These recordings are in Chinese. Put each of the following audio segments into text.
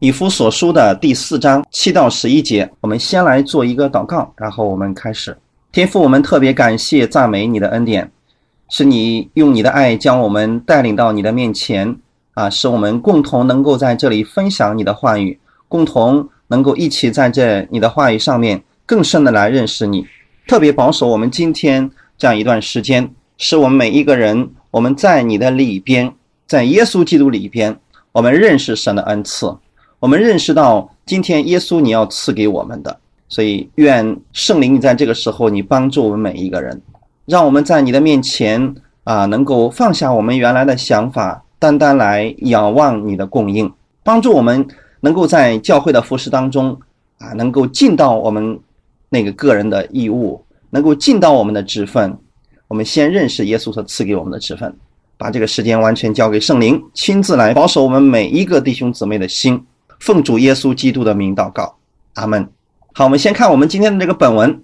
以夫所书的第四章七到十一节，我们先来做一个祷告，然后我们开始。天父，我们特别感谢赞美你的恩典，是你用你的爱将我们带领到你的面前啊，使我们共同能够在这里分享你的话语，共同能够一起在这你的话语上面更深的来认识你。特别保守我们今天这样一段时间，使我们每一个人我们在你的里边，在耶稣基督里边，我们认识神的恩赐，我们认识到今天耶稣你要赐给我们的。所以，愿圣灵你在这个时候，你帮助我们每一个人，让我们在你的面前啊，能够放下我们原来的想法，单单来仰望你的供应，帮助我们能够在教会的服饰当中啊，能够尽到我们那个个人的义务，能够尽到我们的职分。我们先认识耶稣所赐给我们的职分，把这个时间完全交给圣灵，亲自来保守我们每一个弟兄姊妹的心。奉主耶稣基督的名祷告，阿门。好，我们先看我们今天的这个本文。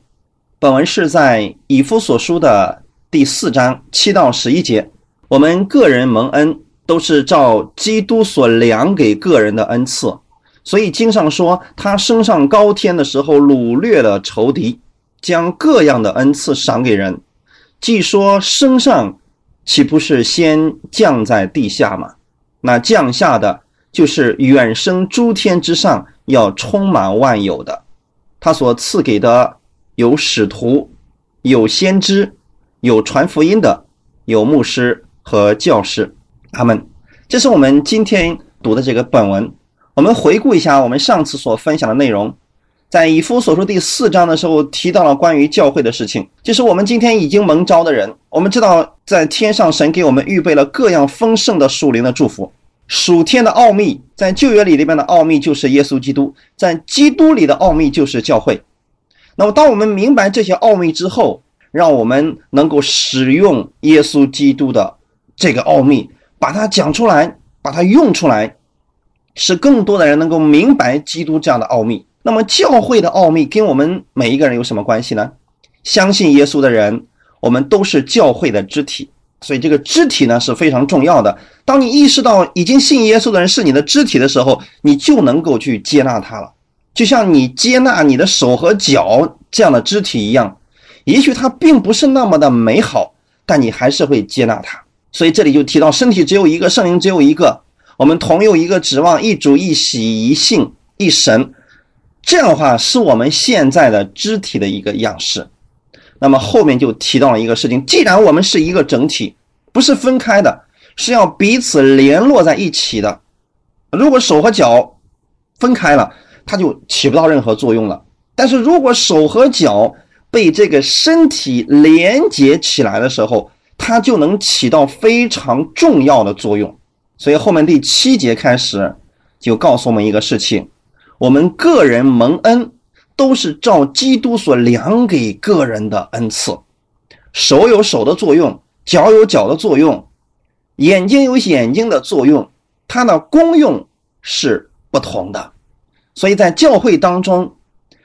本文是在以夫所书的第四章七到十一节。我们个人蒙恩都是照基督所量给个人的恩赐，所以经上说，他升上高天的时候，掳掠了仇敌，将各样的恩赐赏给人。既说升上，岂不是先降在地下吗？那降下的就是远生诸天之上，要充满万有的。他所赐给的有使徒，有先知，有传福音的，有牧师和教师。他们，这是我们今天读的这个本文。我们回顾一下我们上次所分享的内容，在以夫所说第四章的时候提到了关于教会的事情，就是我们今天已经蒙召的人。我们知道，在天上神给我们预备了各样丰盛的属灵的祝福。属天的奥秘，在旧约里里边的奥秘就是耶稣基督，在基督里的奥秘就是教会。那么，当我们明白这些奥秘之后，让我们能够使用耶稣基督的这个奥秘，把它讲出来，把它用出来，使更多的人能够明白基督这样的奥秘。那么，教会的奥秘跟我们每一个人有什么关系呢？相信耶稣的人，我们都是教会的肢体。所以这个肢体呢是非常重要的。当你意识到已经信耶稣的人是你的肢体的时候，你就能够去接纳他了。就像你接纳你的手和脚这样的肢体一样，也许它并不是那么的美好，但你还是会接纳它。所以这里就提到，身体只有一个，圣灵只有一个，我们同有一个指望，一主一喜一信一神。这样的话是我们现在的肢体的一个样式。那么后面就提到了一个事情，既然我们是一个整体，不是分开的，是要彼此联络在一起的。如果手和脚分开了，它就起不到任何作用了。但是如果手和脚被这个身体连接起来的时候，它就能起到非常重要的作用。所以后面第七节开始就告诉我们一个事情：我们个人蒙恩。都是照基督所量给个人的恩赐，手有手的作用，脚有脚的作用，眼睛有眼睛的作用，它的功用是不同的。所以在教会当中，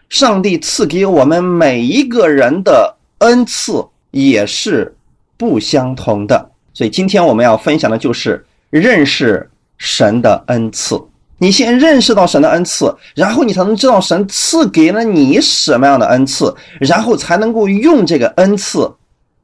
上帝赐给我们每一个人的恩赐也是不相同的。所以今天我们要分享的就是认识神的恩赐。你先认识到神的恩赐，然后你才能知道神赐给了你什么样的恩赐，然后才能够用这个恩赐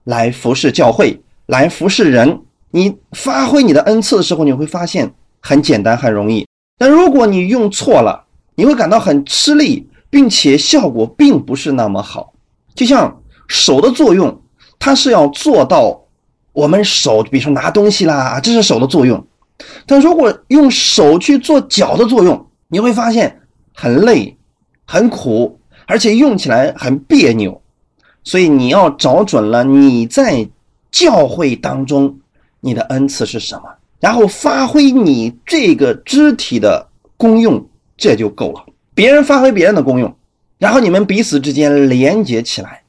来服侍教会，来服侍人。你发挥你的恩赐的时候，你会发现很简单，很容易。但如果你用错了，你会感到很吃力，并且效果并不是那么好。就像手的作用，它是要做到我们手，比如说拿东西啦，这是手的作用。但如果用手去做脚的作用，你会发现很累、很苦，而且用起来很别扭。所以你要找准了你在教会当中你的恩赐是什么，然后发挥你这个肢体的功用，这就够了。别人发挥别人的功用，然后你们彼此之间连接起来，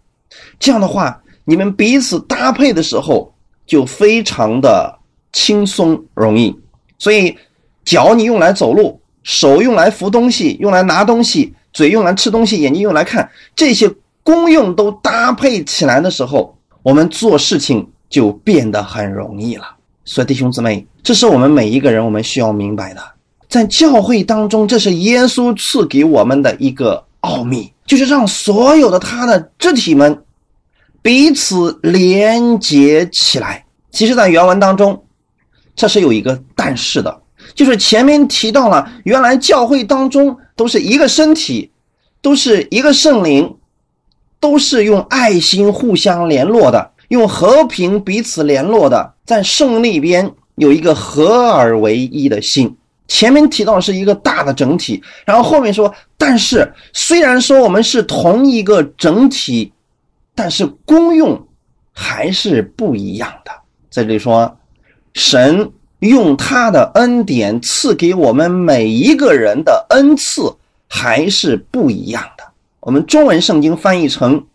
这样的话，你们彼此搭配的时候就非常的。轻松容易，所以脚你用来走路，手用来扶东西，用来拿东西，嘴用来吃东西，眼睛用来看，这些功用都搭配起来的时候，我们做事情就变得很容易了。所以弟兄姊妹，这是我们每一个人我们需要明白的，在教会当中，这是耶稣赐给我们的一个奥秘，就是让所有的他的肢体们彼此连接起来。其实，在原文当中，这是有一个但是的，就是前面提到了，原来教会当中都是一个身体，都是一个圣灵，都是用爱心互相联络的，用和平彼此联络的，在圣里边有一个合而为一的心。前面提到是一个大的整体，然后后面说，但是虽然说我们是同一个整体，但是功用还是不一样的。这里说，神用他的恩典赐给我们每一个人的恩赐还是不一样的。我们中文圣经翻译成，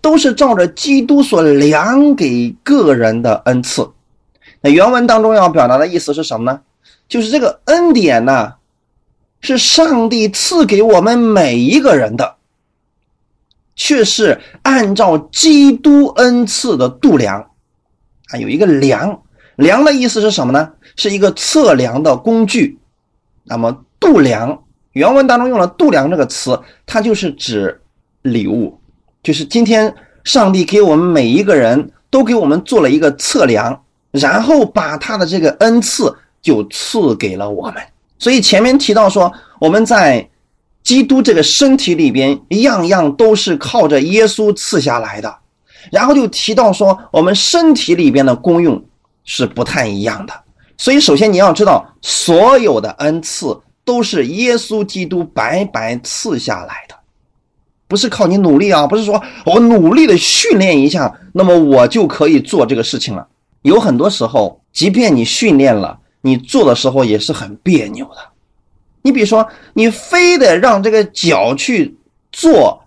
都是照着基督所量给个人的恩赐。那原文当中要表达的意思是什么呢？就是这个恩典呢，是上帝赐给我们每一个人的，却是按照基督恩赐的度量啊，有一个量，量的意思是什么呢？是一个测量的工具。那么度量，原文当中用了度量这个词，它就是指礼物，就是今天上帝给我们每一个人都给我们做了一个测量，然后把他的这个恩赐。就赐给了我们，所以前面提到说，我们在基督这个身体里边，样样都是靠着耶稣赐下来的。然后就提到说，我们身体里边的功用是不太一样的。所以首先你要知道，所有的恩赐都是耶稣基督白白赐下来的，不是靠你努力啊，不是说我努力的训练一下，那么我就可以做这个事情了。有很多时候，即便你训练了。你做的时候也是很别扭的，你比如说，你非得让这个脚去做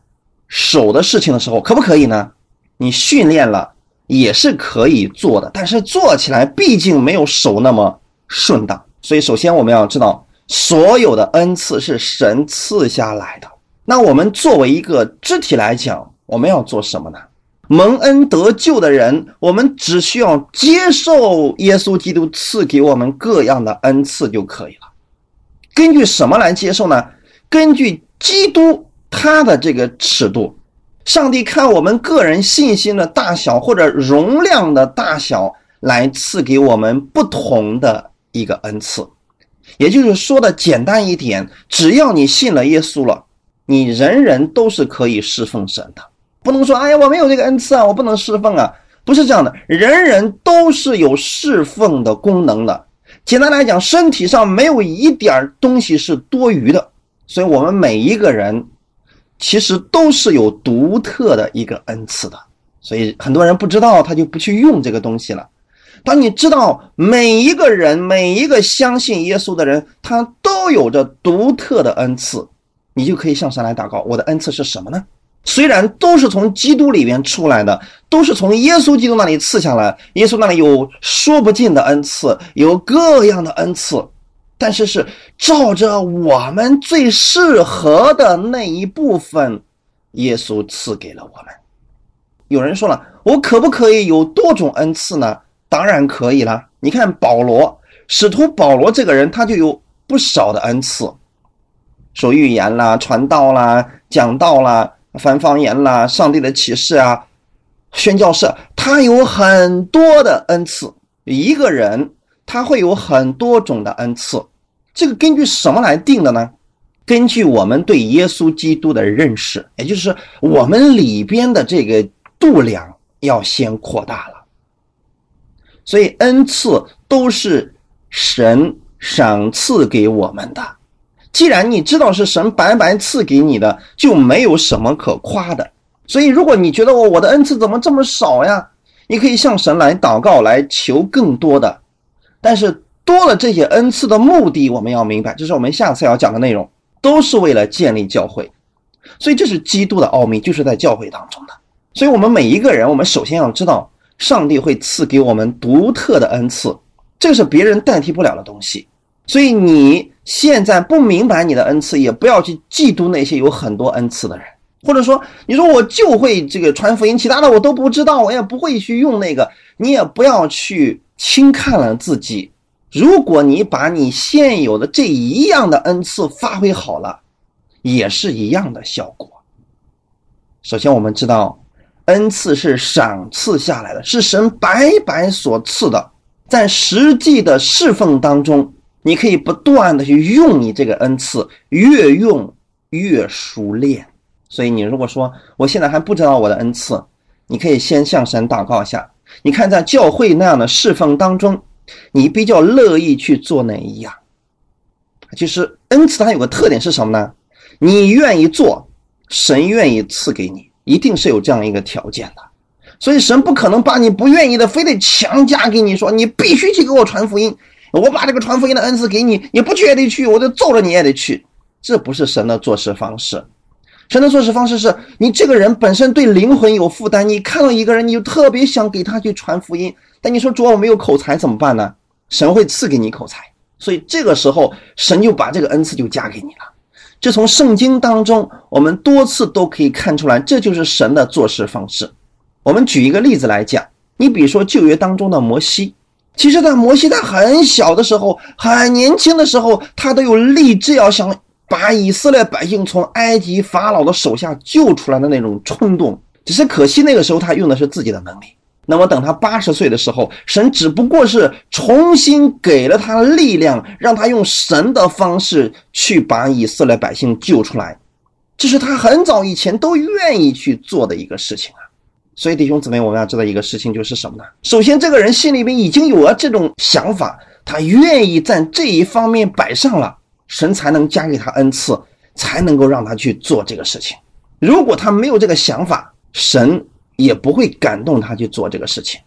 手的事情的时候，可不可以呢？你训练了也是可以做的，但是做起来毕竟没有手那么顺当。所以，首先我们要知道，所有的恩赐是神赐下来的。那我们作为一个肢体来讲，我们要做什么呢？蒙恩得救的人，我们只需要接受耶稣基督赐给我们各样的恩赐就可以了。根据什么来接受呢？根据基督他的这个尺度，上帝看我们个人信心的大小或者容量的大小来赐给我们不同的一个恩赐。也就是说的简单一点，只要你信了耶稣了，你人人都是可以侍奉神的。不能说，哎呀，我没有这个恩赐啊，我不能侍奉啊，不是这样的，人人都是有侍奉的功能的。简单来讲，身体上没有一点东西是多余的，所以我们每一个人其实都是有独特的一个恩赐的。所以很多人不知道，他就不去用这个东西了。当你知道每一个人，每一个相信耶稣的人，他都有着独特的恩赐，你就可以向上来祷告：我的恩赐是什么呢？虽然都是从基督里面出来的，都是从耶稣基督那里赐下来，耶稣那里有说不尽的恩赐，有各样的恩赐，但是是照着我们最适合的那一部分，耶稣赐给了我们。有人说了，我可不可以有多种恩赐呢？当然可以了。你看保罗，使徒保罗这个人，他就有不少的恩赐，说预言啦、传道啦、讲道啦。翻方言啦，上帝的启示啊，宣教士，他有很多的恩赐。一个人他会有很多种的恩赐，这个根据什么来定的呢？根据我们对耶稣基督的认识，也就是我们里边的这个度量要先扩大了。所以恩赐都是神赏赐给我们的。既然你知道是神白白赐给你的，就没有什么可夸的。所以，如果你觉得我我的恩赐怎么这么少呀？你可以向神来祷告，来求更多的。但是多了这些恩赐的目的，我们要明白，这是我们下次要讲的内容，都是为了建立教会。所以这是基督的奥秘，就是在教会当中的。所以我们每一个人，我们首先要知道，上帝会赐给我们独特的恩赐，这是别人代替不了的东西。所以你。现在不明白你的恩赐，也不要去嫉妒那些有很多恩赐的人，或者说你说我就会这个传福音，其他的我都不知道，我也不会去用那个，你也不要去轻看了自己，如果你把你现有的这一样的恩赐发挥好了，也是一样的效果。首先，我们知道恩赐是赏赐下来的，是神白白所赐的，在实际的侍奉当中，你可以不断的去用你这个恩赐，越用越熟练。所以，你如果说我现在还不知道我的恩赐，你可以先向神祷告一下。你看，在教会那样的侍奉当中。你比较乐意去做哪一样？就是恩赐它有个特点是什么呢？你愿意做，神愿意赐给你，一定是有这样一个条件的。所以神不可能把你不愿意的非得强加给你，说你必须去给我传福音。我把这个传福音的恩赐给你，你不去也得去，我就揍着你也得去。这不是神的做事方式。神的做事方式是你这个人本身对灵魂有负担，你看到一个人，你就特别想给他去传福音。但你说主，我没有口才怎么办呢？神会赐给你口才，所以这个时候神就把这个恩赐就加给你了。这从圣经当中我们多次都可以看出来，这就是神的做事方式。我们举一个例子来讲，你比如说旧约当中的摩西，其实，在摩西他很小的时候，很年轻的时候，他都有立志要想把以色列百姓从埃及法老的手下救出来的那种冲动。只是可惜那个时候他用的是自己的能力。那么等他八十岁的时候，神只不过是重新给了他力量，让他用神的方式去把以色列百姓救出来，这是他很早以前都愿意去做的一个事情啊。所以弟兄姊妹，我们要知道一个事情就是什么呢？首先，这个人心里边已经有了这种想法，他愿意在这一方面摆上了，神才能加给他恩赐，才能够让他去做这个事情。如果他没有这个想法，神。也不会感动他去做这个事情。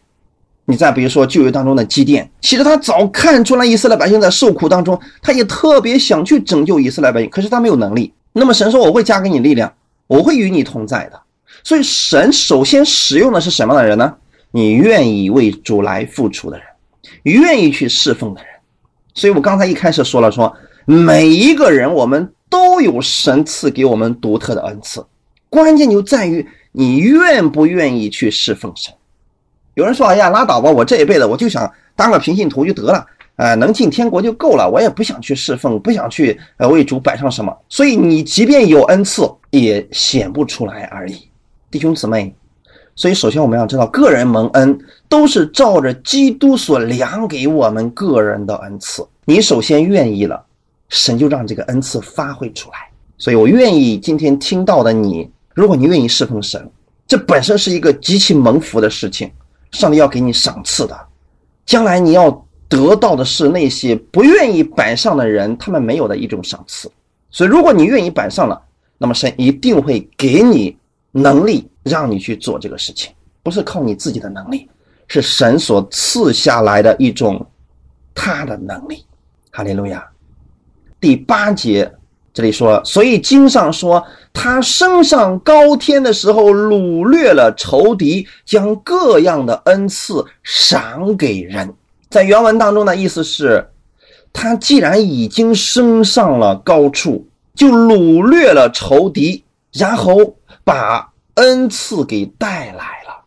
你再比如说旧约当中的基甸，其实他早看出来以色列百姓在受苦当中，他也特别想去拯救以色列百姓，可是他没有能力。那么神说：“我会加给你力量，我会与你同在的。”所以神首先使用的是什么样的人呢？你愿意为主来付出的人，愿意去侍奉的人。所以我刚才一开始说了，说每一个人我们都有神赐给我们独特的恩赐，关键就在于。你愿不愿意去侍奉神？有人说：“哎呀，拉倒吧，我这一辈子我就想当个平信徒就得了，呃，能进天国就够了，我也不想去侍奉，不想去呃为主摆上什么。”所以你即便有恩赐，也显不出来而已，弟兄姊妹。所以首先我们要知道，个人蒙恩都是照着基督所量给我们个人的恩赐。你首先愿意了，神就让这个恩赐发挥出来。所以我愿意今天听到的你。如果你愿意侍奉神，这本身是一个极其蒙福的事情，上帝要给你赏赐的。将来你要得到的是那些不愿意摆上的人他们没有的一种赏赐。所以，如果你愿意摆上了，那么神一定会给你能力，让你去做这个事情，不是靠你自己的能力，是神所赐下来的一种他的能力。哈利路亚。第八节。这里说，所以经上说，他升上高天的时候，掳掠了仇敌，将各样的恩赐赏给人。在原文当中的意思是，他既然已经升上了高处，就掳掠了仇敌，然后把恩赐给带来了。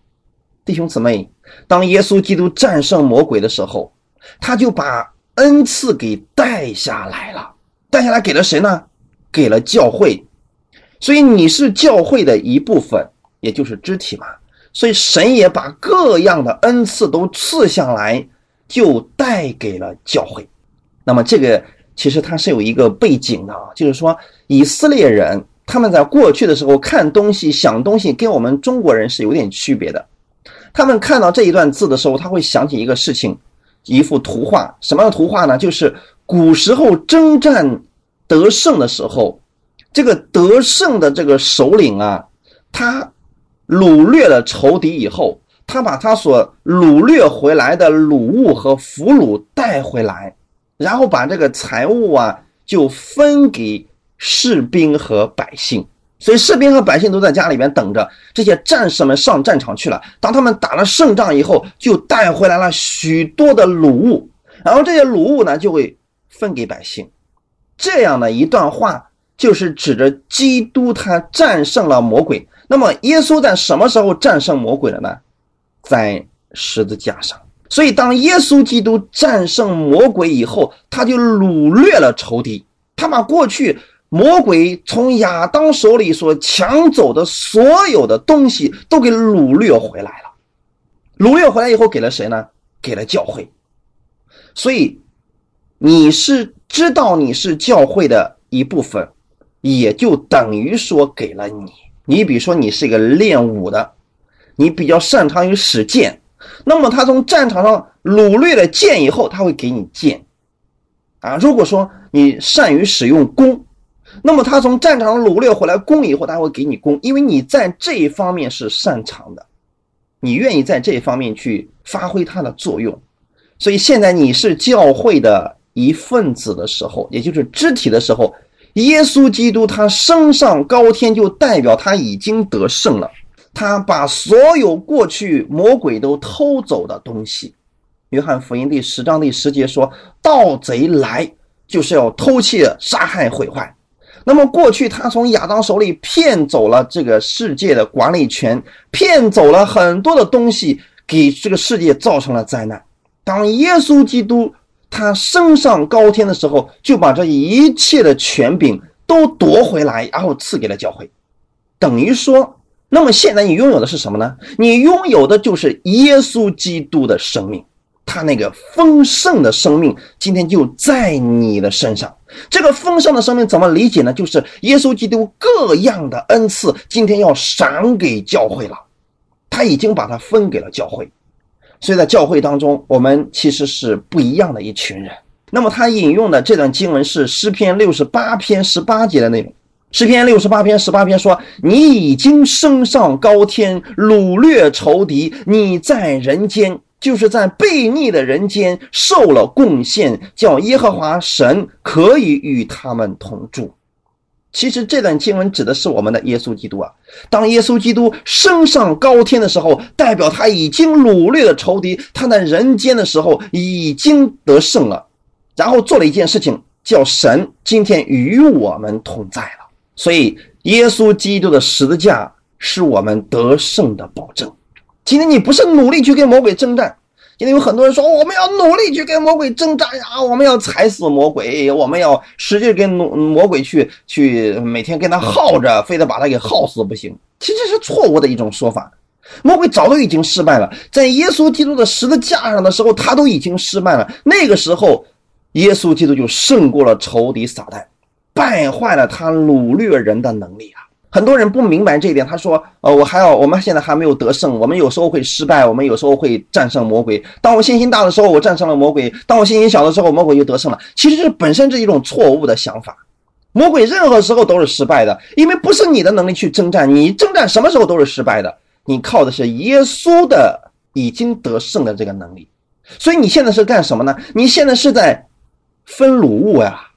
弟兄姊妹，当耶稣基督战胜魔鬼的时候，他就把恩赐给带下来了。带下来给了谁呢？给了教会，所以你是教会的一部分，也就是肢体嘛。所以神也把各样的恩赐都赐下来，就带给了教会。那么这个其实它是有一个背景的啊，就是说以色列人他们在过去的时候看东西、想东西，跟我们中国人是有点区别的。他们看到这一段字的时候，他会想起一个事情，一幅图画。什么样的图画呢？就是古时候征战。得胜的时候，这个得胜的这个首领啊，他掳掠了仇敌以后，他把他所掳掠回来的掳物和俘虏带回来，然后把这个财物啊就分给士兵和百姓。所以士兵和百姓都在家里边等着这些战士们上战场去了。当他们打了胜仗以后，就带回来了许多的掳物，然后这些掳物呢就会分给百姓。这样的一段话，就是指着基督他战胜了魔鬼。那么，耶稣在什么时候战胜魔鬼了呢？在十字架上。所以，当耶稣基督战胜魔鬼以后，他就掳掠了仇敌，他把过去魔鬼从亚当手里所抢走的所有的东西都给掳掠回来了。掳掠回来以后，给了谁呢？给了教会。所以，你是知道你是教会的一部分，也就等于说给了你。你比如说，你是一个练武的，你比较擅长于使剑。那么他从战场上掳掠了剑以后，他会给你剑，啊，如果说你善于使用弓，那么他从战场上掳掠回来弓以后，他会给你弓，因为你在这一方面是擅长的，你愿意在这一方面去发挥它的作用，所以现在你是教会的一份子的时候，也就是肢体的时候，耶稣基督他升上高天，就代表他已经得胜了。他把所有过去魔鬼都偷走的东西，约翰福音第十章第十节说：“盗贼来就是要偷窃、杀害、毁坏。”那么过去他从亚当手里骗走了这个世界的管理权，骗走了很多的东西，给这个世界造成了灾难。当耶稣基督他升上高天的时候，就把这一切的权柄都夺回来，然后赐给了教会，等于说。那么现在你拥有的是什么呢？你拥有的就是耶稣基督的生命，他那个丰盛的生命今天就在你的身上。这个丰盛的生命怎么理解呢？就是耶稣基督各样的恩赐今天要赏给教会了，他已经把它分给了教会。所以在教会当中，我们其实是不一样的一群人。那么他引用的这段经文是诗篇六十八篇十八节的内容。诗篇六十八篇十八篇说：“你已经升上高天，掳掠仇敌。你在人间，就是在悖逆的人间受了贡献，叫耶和华神可以与他们同住。”其实这段经文指的是我们的耶稣基督啊。当耶稣基督升上高天的时候，代表他已经掳掠了仇敌，他在人间的时候已经得胜了，然后做了一件事情，叫神今天与我们同在了。所以，耶稣基督的十字架是我们得胜的保证。今天你不是努力去跟魔鬼征战，今天有很多人说我们要努力去跟魔鬼征战呀，我们要踩死魔鬼，我们要使劲跟魔魔鬼去去每天跟他耗着，非得把他给耗死不行。其实是错误的一种说法。魔鬼早都已经失败了，在耶稣基督的十字架上的时候，他都已经失败了。那个时候，耶稣基督就胜过了仇敌撒旦。败坏了他掳掠人的能力啊！很多人不明白这一点。他说：“呃，我还要，我们现在还没有得胜，我们有时候会失败，我们有时候会战胜魔鬼。当我信心大的时候，我战胜了魔鬼；当我信心小的时候，魔鬼就得胜了。其实这本身是一种错误的想法。魔鬼任何时候都是失败的，因为不是你的能力去征战，你征战什么时候都是失败的。你靠的是耶稣的已经得胜的这个能力。所以你现在是干什么呢？你现在是在分掳物呀！”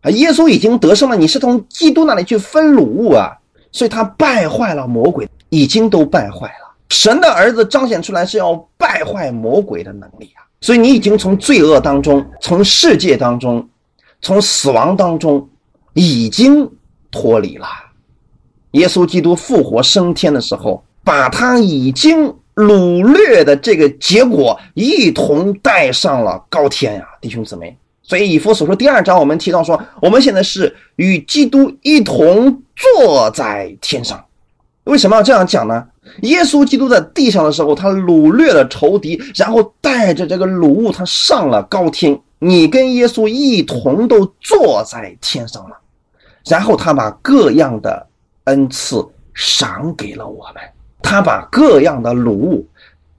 啊，耶稣已经得胜了，你是从基督那里去分掳物啊，所以他败坏了魔鬼，已经都败坏了。神的儿子彰显出来是要败坏魔鬼的能力啊，所以你已经从罪恶当中、从世界当中、从死亡当中已经脱离了。耶稣基督复活升天的时候，把他已经掳掠的这个结果一同带上了高天呀，弟兄姊妹。所以以弗所说第二章，我们提到说，我们现在是与基督一同坐在天上。为什么要这样讲呢？耶稣基督在地上的时候，他掳掠了仇敌，然后带着这个掳物，他上了高天。你跟耶稣一同都坐在天上了，然后他把各样的恩赐赏给了我们，他把各样的掳物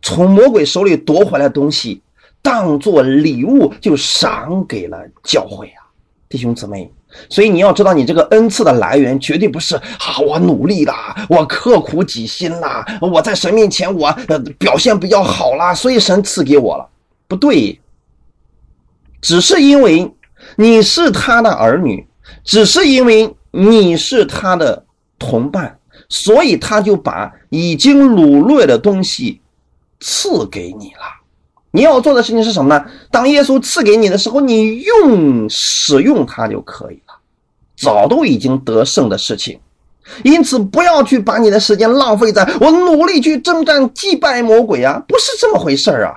从魔鬼手里夺回来的东西。当做礼物就赏给了教会啊，弟兄姊妹，所以你要知道，你这个恩赐的来源绝对不是啊，我努力啦，我刻苦己心啦，我在神面前我表现比较好啦，所以神赐给我了，不对，只是因为你是他的儿女，只是因为你是他的同伴，所以他就把已经掳掠的东西赐给你了。你要做的事情是什么呢？当耶稣赐给你的时候，你用使用它就可以了。早都已经得胜的事情，因此不要去把你的时间浪费在我努力去征战击败魔鬼啊，不是这么回事儿啊！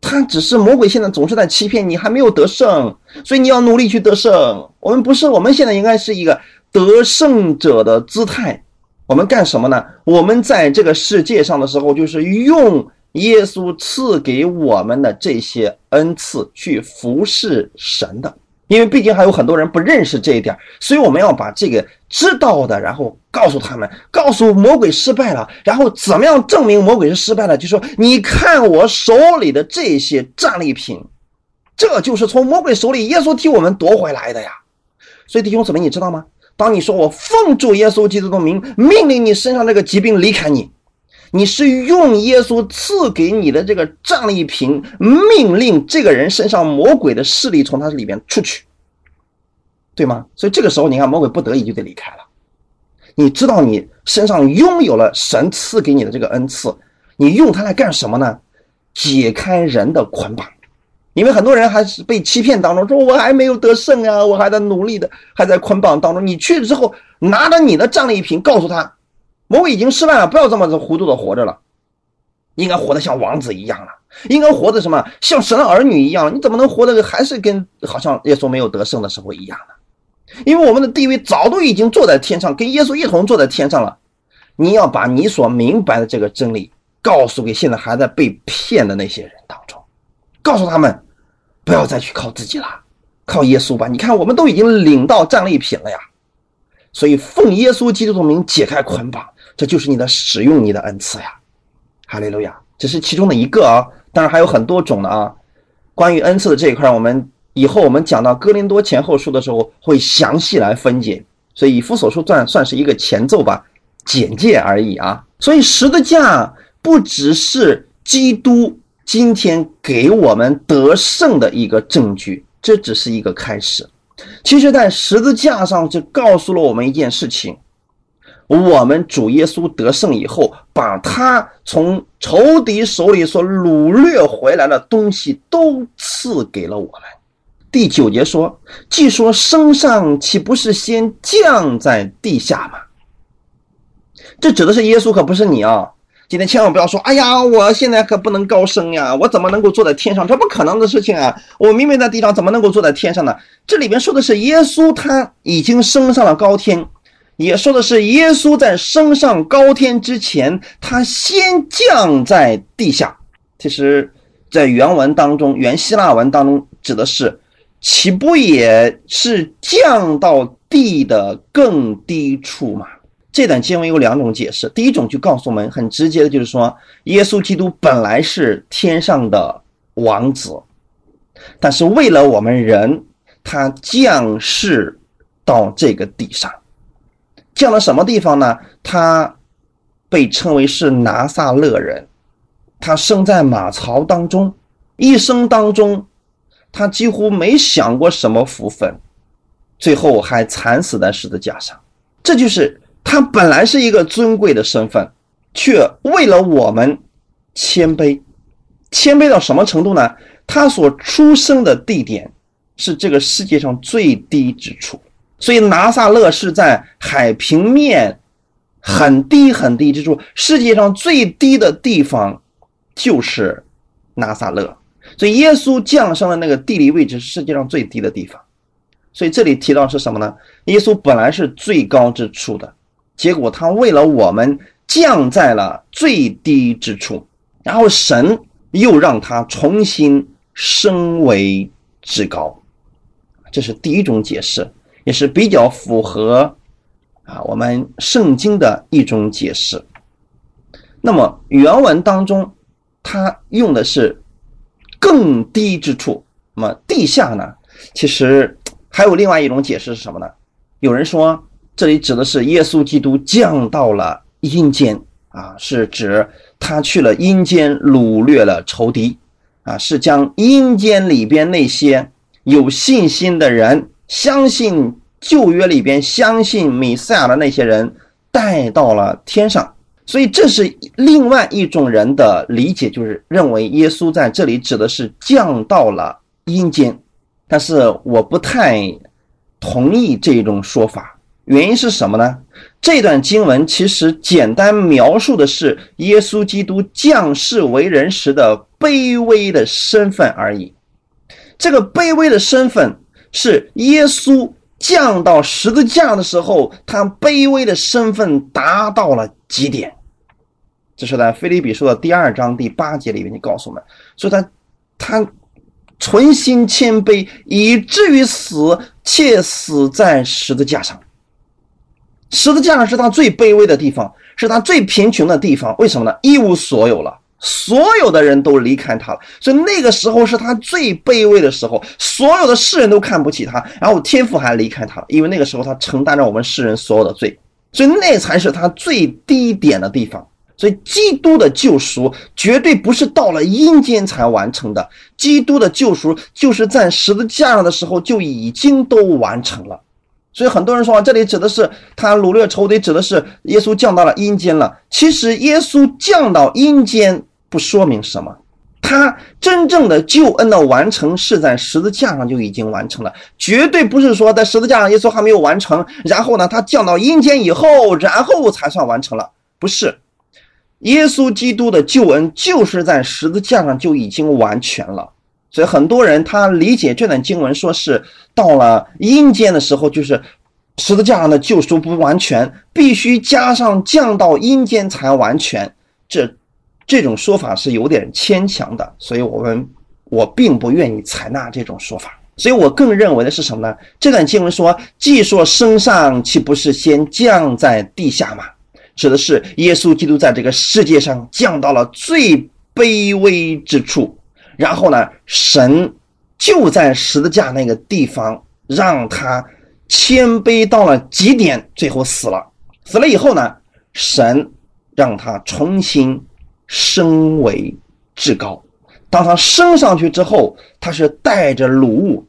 他只是魔鬼，现在总是在欺骗你，还没有得胜，所以你要努力去得胜。我们不是，我们现在应该是一个得胜者的姿态。我们干什么呢？我们在这个世界上的时候，就是用耶稣赐给我们的这些恩赐去服侍神的。因为毕竟还有很多人不认识这一点，所以我们要把这个知道的，然后告诉他们，告诉魔鬼失败了，然后怎么样证明魔鬼是失败了？就说你看我手里的这些战利品，这就是从魔鬼手里耶稣替我们夺回来的呀。所以弟兄姊妹，你知道吗？当你说我奉主耶稣基督的名命令你身上这个疾病离开你，你是用耶稣赐给你的这个战利品命令这个人身上魔鬼的势力从他里边出去，对吗？所以这个时候，你看魔鬼不得已就得离开了。你知道你身上拥有了神赐给你的这个恩赐，你用它来干什么呢？解开人的捆绑。因为很多人还是被欺骗当中，说我还没有得胜啊，我还在努力的，还在捆绑当中。你去了之后，拿着你的战利品，告诉他。魔鬼已经失败了，不要这么糊涂的活着了，应该活得像王子一样了，应该活得什么像神的儿女一样？你怎么能活得还是跟好像耶稣没有得胜的时候一样呢？因为我们的地位早都已经坐在天上，跟耶稣一同坐在天上了。你要把你所明白的这个真理告诉给现在还在被骗的那些人当中，告诉他们不要再去靠自己了，靠耶稣吧。你看，我们都已经领到战利品了呀，所以奉耶稣基督的名解开捆绑。这就是你的使用你的恩赐呀，哈利路亚！这是其中的一个啊，当然还有很多种的啊。关于恩赐的这一块，我们以后我们讲到哥林多前后书的时候会详细来分解。所以以弗所书算算是一个前奏吧，简介而已啊。所以十字架不只是基督今天给我们得胜的一个证据，这只是一个开始。其实，在十字架上就告诉了我们一件事情。我们主耶稣得胜以后，把他从仇敌手里所掳掠回来的东西都赐给了我们。第九节说：“既说升上，岂不是先降在地下吗？”这指的是耶稣，可不是你啊！今天千万不要说：“哎呀，我现在可不能高升呀，我怎么能够坐在天上？这不可能的事情啊！我明明在地上，怎么能够坐在天上呢？”这里边说的是耶稣，他已经升上了高天。也说的是，耶稣在升上高天之前，他先降在地下。其实，在原文当中，原希腊文当中指的是，岂不也是降到地的更低处吗？这段经文有两种解释。第一种就告诉我们，很直接的就是说，耶稣基督本来是天上的王子，但是为了我们人，他降世到这个地上。降到什么地方呢？他被称为是拿撒勒人，他生在马槽当中，一生当中他几乎没享过什么福分，最后还惨死在十字架上。这就是他本来是一个尊贵的身份，却为了我们谦卑，谦卑到什么程度呢？他所出生的地点是这个世界上最低之处。所以拿撒勒是在海平面很低很低之处，世界上最低的地方就是拿撒勒。所以耶稣降生的那个地理位置是世界上最低的地方。所以这里提到是什么呢？耶稣本来是最高之处的，结果他为了我们降在了最低之处，然后神又让他重新升为至高。这是第一种解释。也是比较符合啊我们圣经的一种解释。那么原文当中，它用的是更低之处。那么地下呢，其实还有另外一种解释是什么呢？有人说这里指的是耶稣基督降到了阴间啊，是指他去了阴间掳掠了仇敌啊，是将阴间里边那些有信心的人。相信旧约里边相信弥赛亚的那些人带到了天上，所以这是另外一种人的理解，就是认为耶稣在这里指的是降到了阴间。但是我不太同意这种说法，原因是什么呢？这段经文其实简单描述的是耶稣基督降世为人时的卑微的身份而已。这个卑微的身份是耶稣降到十字架的时候，他卑微的身份达到了极点。这是在《腓立比书》的第二章第八节里面，你告诉我们说他他存心谦卑，以至于死，且死在十字架上。十字架上是他最卑微的地方，是他最贫穷的地方。为什么呢？一无所有了，所有的人都离开他了，所以那个时候是他最卑微的时候，所有的世人都看不起他，然后天父还离开他了，因为那个时候他承担着我们世人所有的罪，所以那才是他最低点的地方。所以基督的救赎绝对不是到了阴间才完成的，基督的救赎就是在十字架上的时候就已经都完成了。所以很多人说，这里指的是他掳掠仇敌，指的是耶稣降到了阴间了。其实耶稣降到阴间不说明什么，他真正的救恩的完成是在十字架上就已经完成了，绝对不是说在十字架上耶稣还没有完成，然后呢他降到阴间以后，然后才算完成了，不是。耶稣基督的救恩就是在十字架上就已经完全了。所以很多人他理解这段经文，说是到了阴间的时候，就是十字架上的救赎不完全，必须加上降到阴间才完全。这这种说法是有点牵强的，所以我们我并不愿意采纳这种说法。所以我更认为的是什么呢？这段经文说，既说升上，岂不是先降在地下吗？指的是耶稣基督在这个世界上降到了最卑微之处。然后呢，神就在十字架那个地方让他谦卑到了极点，最后死了。死了以后呢，神让他重新升为至高。当他升上去之后，他是带着鲁物，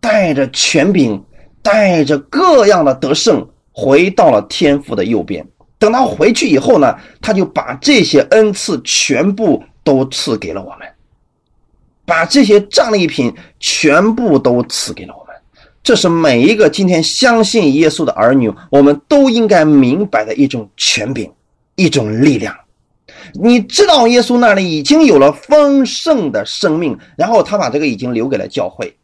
带着权柄，带着各样的得胜，回到了天父的右边。等他回去以后呢，他就把这些恩赐全部都赐给了我们。把这些战利品全部都赐给了我们，这是每一个今天相信耶稣的儿女，我们都应该明白的一种权柄，一种力量。你知道耶稣那里已经有了丰盛的生命，然后他把这个已经留给了教会，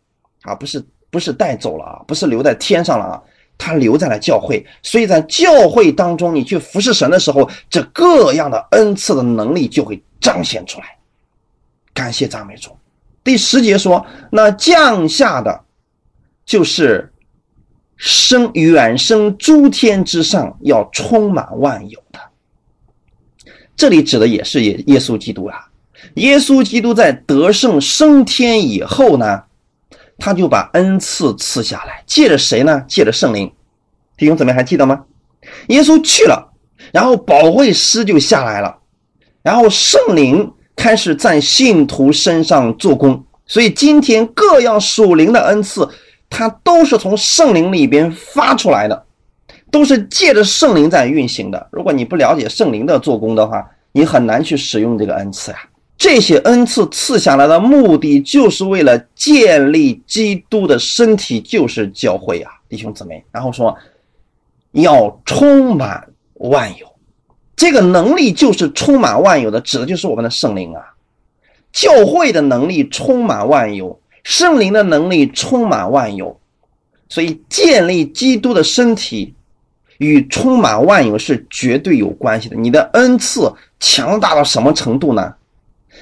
啊，不是不是带走了啊，不是留在天上了啊，他留在了教会。所以在教会当中，你去服侍神的时候，这各样的恩赐的能力就会彰显出来。感谢赞美主。第十节说：“那降下的，就是升远升诸天之上，要充满万有。这里指的也是耶耶稣基督啊。耶稣基督在得胜升天以后呢，他就把恩赐赐下来，借着谁呢？借着圣灵。弟兄姊妹还记得吗？耶稣去了，然后保惠师就下来了，然后圣灵。”开始在信徒身上做工，所以今天各样属灵的恩赐，它都是从圣灵里边发出来的，都是借着圣灵在运行的。如果你不了解圣灵的做工的话，你很难去使用这个恩赐呀。这些恩赐赐下来的目的，就是为了建立基督的身体，就是教会啊，弟兄姊妹。然后说，要充满万有。这个能力就是充满万有的，指的就是我们的圣灵啊。教会的能力充满万有，圣灵的能力充满万有，所以建立基督的身体与充满万有是绝对有关系的。你的恩赐强大到什么程度呢？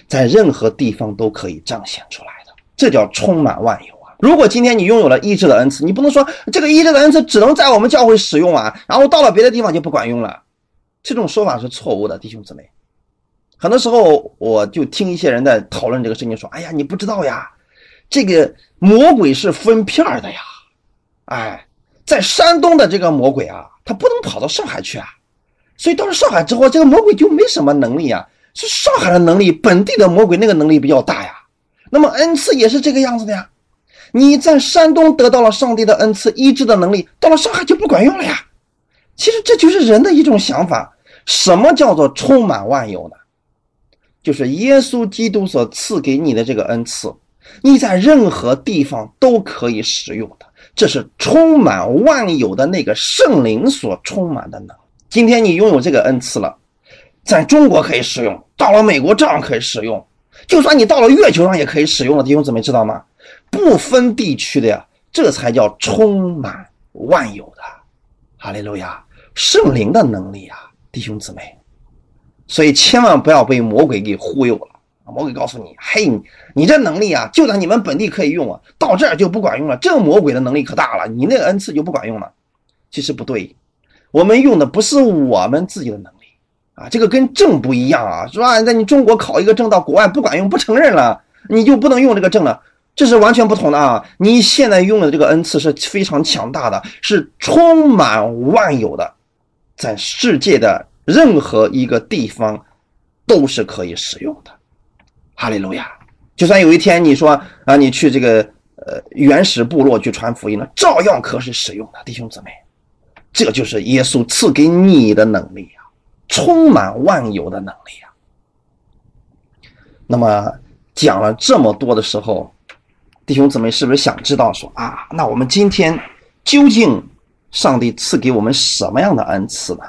在任何地方都可以彰显出来的，这叫充满万有啊。如果今天你拥有了医治的恩赐，你不能说这个医治的恩赐只能在我们教会使用啊，然后到了别的地方就不管用了。这种说法是错误的，弟兄姊妹。很多时候，我就听一些人在讨论这个事情，说：“哎呀，你不知道呀，这个魔鬼是分片的呀。哎，在山东的这个魔鬼啊，他不能跑到上海去啊。所以到了上海之后，这个魔鬼就没什么能力啊。是上海的能力，本地的魔鬼那个能力比较大呀。那么恩赐也是这个样子的呀。你在山东得到了上帝的恩赐医治的能力，到了上海就不管用了呀。其实这就是人的一种想法。”什么叫做充满万有呢？就是耶稣基督所赐给你的这个恩赐，你在任何地方都可以使用的，这是充满万有的那个圣灵所充满的能。今天你拥有这个恩赐了，在中国可以使用，到了美国照样可以使用，就算你到了月球上也可以使用了。弟兄姊妹知道吗？不分地区的呀，这才叫充满万有的。哈利路亚，圣灵的能力啊，弟兄姊妹，所以千万不要被魔鬼给忽悠了。魔鬼告诉你：“嘿，你这能力啊，就在你们本地可以用啊，到这儿就不管用了。这魔鬼的能力可大了，你那个恩赐就不管用了。其实不对，我们用的不是我们自己的能力啊，这个跟证不一样啊，是吧？在你中国考一个证，到国外不管用，不承认了，你就不能用这个证了，这是完全不同的啊。你现在用的这个恩赐是非常强大的，是充满万有的，在世界的任何一个地方都是可以使用的。”哈利路亚！就算有一天你说啊，你去这个呃原始部落去传福音了，照样可是使用的，弟兄姊妹，这就是耶稣赐给你的能力呀，充满万有的能力呀。那么讲了这么多的时候，弟兄姊妹是不是想知道说啊，那我们今天究竟上帝赐给我们什么样的恩赐呢？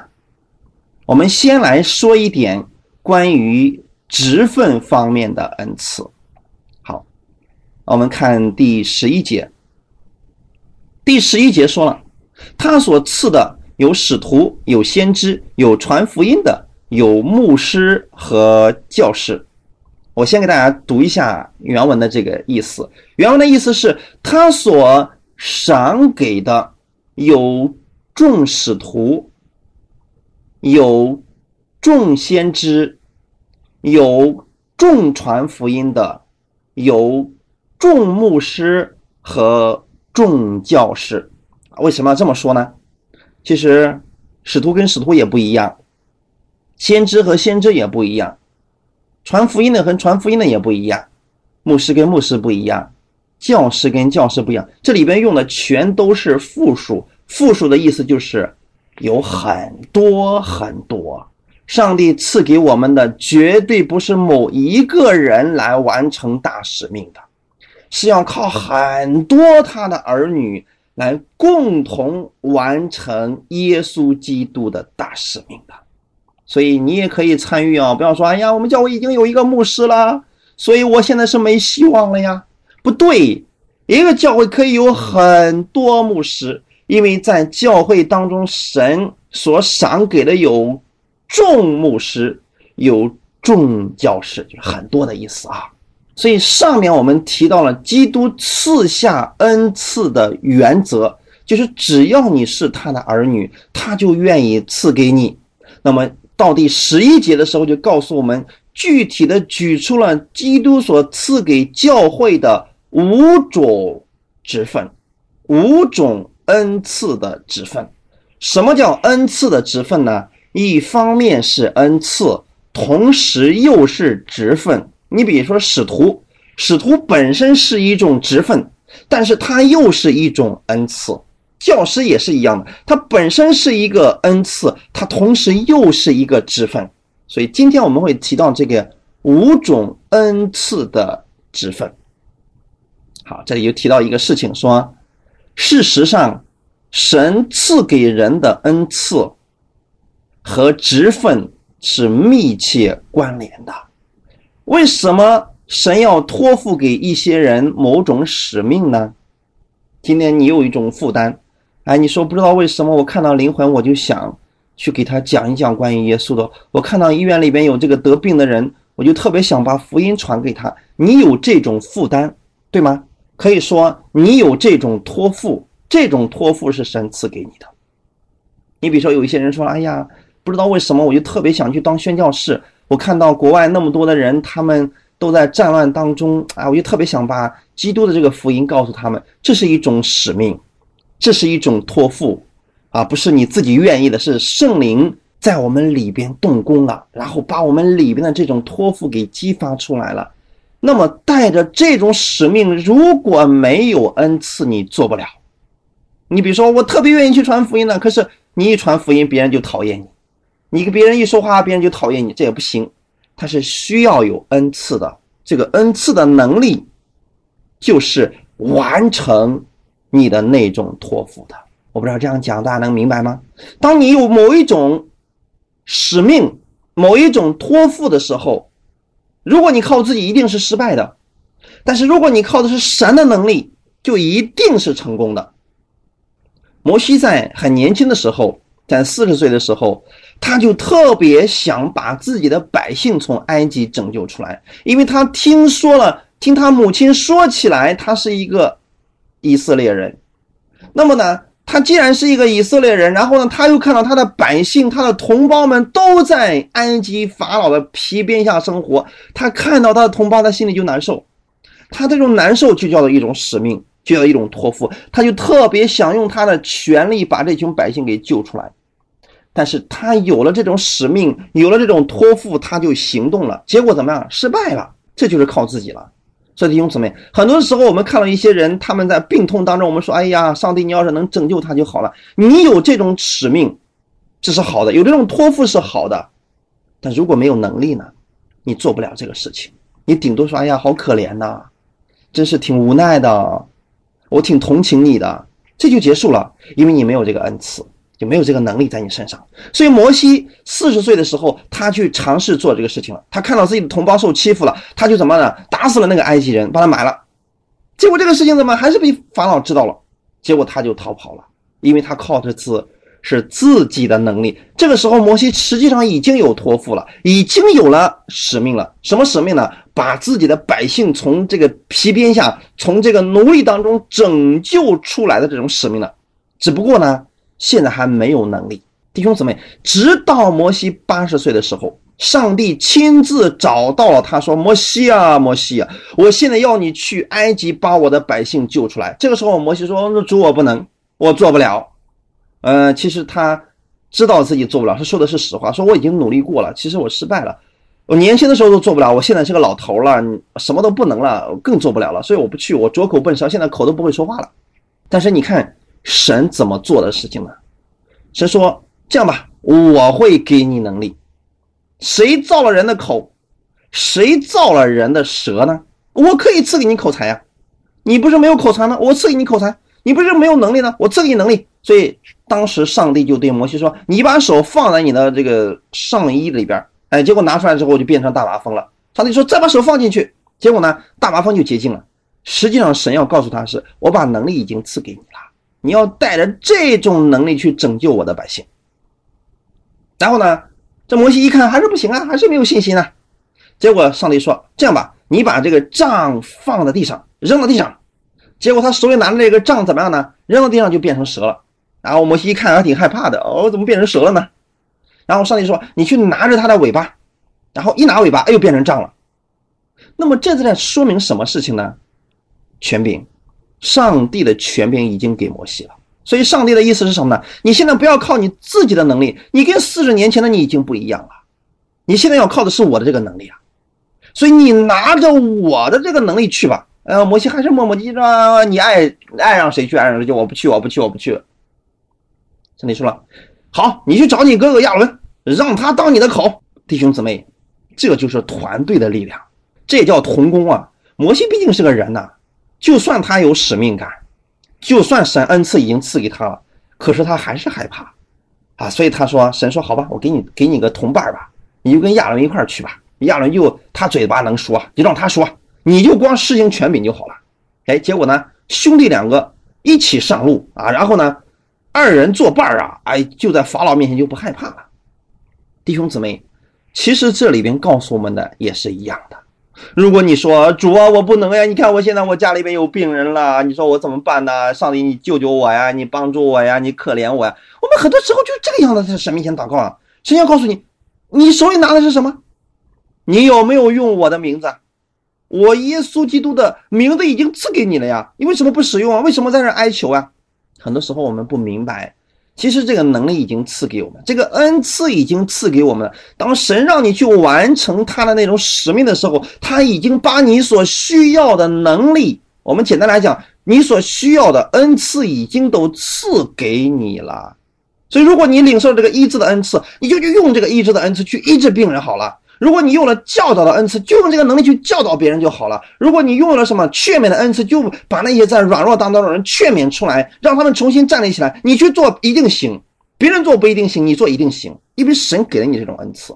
我们先来说一点关于。职分方面的恩赐，好，我们看第十一节。第十一节说了，他所赐的有使徒，有先知，有传福音的，有牧师和教师。我先给大家读一下原文的这个意思。原文的意思是，他所赏给的有众使徒，有众先知。有众传福音的，有众牧师和众教士。为什么要这么说呢？其实使徒跟使徒也不一样，先知和先知也不一样，传福音的和传福音的也不一样，牧师跟牧师不一样，教师跟教师不一样。这里边用的全都是复数，复数的意思就是有很多很多。上帝赐给我们的绝对不是某一个人来完成大使命的，是要靠很多他的儿女来共同完成耶稣基督的大使命的。所以你也可以参与啊！不要说哎呀，我们教会已经有一个牧师了，所以我现在是没希望了呀。不对，一个教会可以有很多牧师，因为在教会当中，神所赏给的有。众牧师有众教师，就是很多的意思啊。所以上面我们提到了基督赐下恩赐的原则，就是只要你是他的儿女，他就愿意赐给你。那么到第十一节的时候，就告诉我们具体的举出了基督所赐给教会的五种职分，五种恩赐的职分。什么叫恩赐的职分呢？一方面是恩赐，同时又是职分。你比如说使徒，使徒本身是一种职分，但是它又是一种恩赐。教师也是一样的，它本身是一个恩赐，它同时又是一个职分。所以今天我们会提到这个五种恩赐的职分。好，这里又提到一个事情，说事实上，神赐给人的恩赐。和职分是密切关联的。为什么神要托付给一些人某种使命呢？今天你有一种负担，哎，你说不知道为什么？我看到灵魂，我就想去给他讲一讲关于耶稣的。我看到医院里边有这个得病的人，我就特别想把福音传给他。你有这种负担，对吗？可以说你有这种托付，这种托付是神赐给你的。你比如说，有一些人说：“哎呀。”不知道为什么，我就特别想去当宣教士。我看到国外那么多的人，他们都在战乱当中啊，我就特别想把基督的这个福音告诉他们。这是一种使命，这是一种托付啊，不是你自己愿意的，是圣灵在我们里边动工了，然后把我们里边的这种托付给激发出来了。那么带着这种使命，如果没有恩赐，你做不了。你比如说，我特别愿意去传福音的，可是你一传福音，别人就讨厌你。你跟别人一说话，别人就讨厌你，这也不行。他是需要有恩赐的，这个恩赐的能力就是完成你的那种托付的。我不知道这样讲大家能明白吗？当你有某一种使命、某一种托付的时候，如果你靠自己，一定是失败的；但是如果你靠的是神的能力，就一定是成功的。摩西在很年轻的时候，在四十岁的时候，他就特别想把自己的百姓从埃及拯救出来，因为他听说了，听他母亲说起来，他是一个以色列人。那么呢？他既然是一个以色列人，然后呢，他又看到他的百姓、他的同胞们都在埃及法老的皮鞭下生活，他看到他的同胞，他心里就难受。他这种难受就叫做一种使命，就叫一种托付。他就特别想用他的权力把这群百姓给救出来。但是他有了这种使命，有了这种托付，他就行动了。结果怎么样？失败了。这就是靠自己了。所以弟兄姊妹，很多时候我们看到一些人，他们在病痛当中，我们说：“哎呀，上帝，你要是能拯救他就好了。”你有这种使命，这是好的；有这种托付是好的。但如果没有能力呢？你做不了这个事情。你顶多说：“哎呀，好可怜呐，真是挺无奈的，我挺同情你的。”这就结束了，因为你没有这个恩赐。就没有这个能力在你身上，所以摩西四十岁的时候，他去尝试做这个事情了。他看到自己的同胞受欺负了，他就怎么呢？打死了那个埃及人，把他埋了。结果这个事情怎么还是被法老知道了？结果他就逃跑了，因为他靠的字是自己的能力。这个时候，摩西实际上已经有托付了，已经有了使命了。什么使命呢？把自己的百姓从这个皮鞭下，从这个奴隶当中拯救出来的这种使命了。只不过呢？现在还没有能力，弟兄姊妹，直到摩西八十岁的时候，上帝亲自找到了他，说：“摩西啊，摩西啊，我现在要你去埃及把我的百姓救出来。”这个时候，摩西说：“主，我不能，我做不了。”呃，其实他知道自己做不了，他说的是实话，说我已经努力过了，其实我失败了，我年轻的时候都做不了，我现在是个老头了，什么都不能了，更做不了了，所以我不去，我拙口笨舌，现在口都不会说话了。但是你看。神怎么做的事情呢？神说：“这样吧，我会给你能力。谁造了人的口？谁造了人的舌呢？我可以赐给你口才呀。你不是没有口才吗？我赐给你口才。你不是没有能力呢？我赐给你能力。所以当时上帝就对摩西说：‘你把手放在你的这个上衣里边，哎，结果拿出来之后就变成大麻风了。上帝说：‘再把手放进去。’结果呢，大麻风就洁净了。实际上，神要告诉他是：我把能力已经赐给你了。”你要带着这种能力去拯救我的百姓。然后呢，这摩西一看还是不行啊，还是没有信心啊。结果上帝说：“这样吧，你把这个杖放在地上，扔到地上。”结果他手里拿着这个杖怎么样呢？扔到地上就变成蛇了。然后摩西一看还挺害怕的，哦，怎么变成蛇了呢？然后上帝说：“你去拿着它的尾巴。”然后一拿尾巴，哎，又变成杖了。那么这在说明什么事情呢？权柄。上帝的权柄已经给摩西了，所以上帝的意思是什么呢？你现在不要靠你自己的能力，你跟四十年前的你已经不一样了，你现在要靠的是我的这个能力啊，所以你拿着我的这个能力去吧。呃，摩西还是磨磨唧唧，你爱爱让谁去爱让谁去，我不去，我不去，我不去。上帝说了，好，你去找你哥哥亚伦，让他当你的口。弟兄姊妹，这就是团队的力量，这也叫同工啊。摩西毕竟是个人呐。就算他有使命感，就算神恩赐已经赐给他了，可是他还是害怕，啊，所以他说：“神说好吧，我给你给你个同伴吧，你就跟亚伦一块去吧。亚伦就他嘴巴能说，就让他说，你就光施行权柄就好了。”哎，结果呢，兄弟两个一起上路啊，然后呢，二人作伴啊，哎，就在法老面前就不害怕了。弟兄姊妹，其实这里边告诉我们的也是一样的。如果你说主啊，我不能呀！你看我现在我家里边有病人了，你说我怎么办呢？上帝，你救救我呀！你帮助我呀！你可怜我呀！我们很多时候就这个样子在神面前祷告啊。神要告诉你，你手里拿的是什么？你有没有用我的名字？我耶稣基督的名字已经赐给你了呀！你为什么不使用啊？为什么在这哀求啊？很多时候我们不明白。其实这个能力已经赐给我们，这个恩赐已经赐给我们了。当神让你去完成他的那种使命的时候，他已经把你所需要的能力，我们简单来讲，你所需要的恩赐已经都赐给你了。所以，如果你领受这个医治的恩赐，你就去用这个医治的恩赐去医治病人好了。如果你用了教导的恩赐，就用这个能力去教导别人就好了。如果你拥有了什么劝勉的恩赐，就把那些在软弱当中的人劝勉出来，让他们重新站立起来。你去做一定行，别人做不一定行，你做一定行，因为神给了你这种恩赐。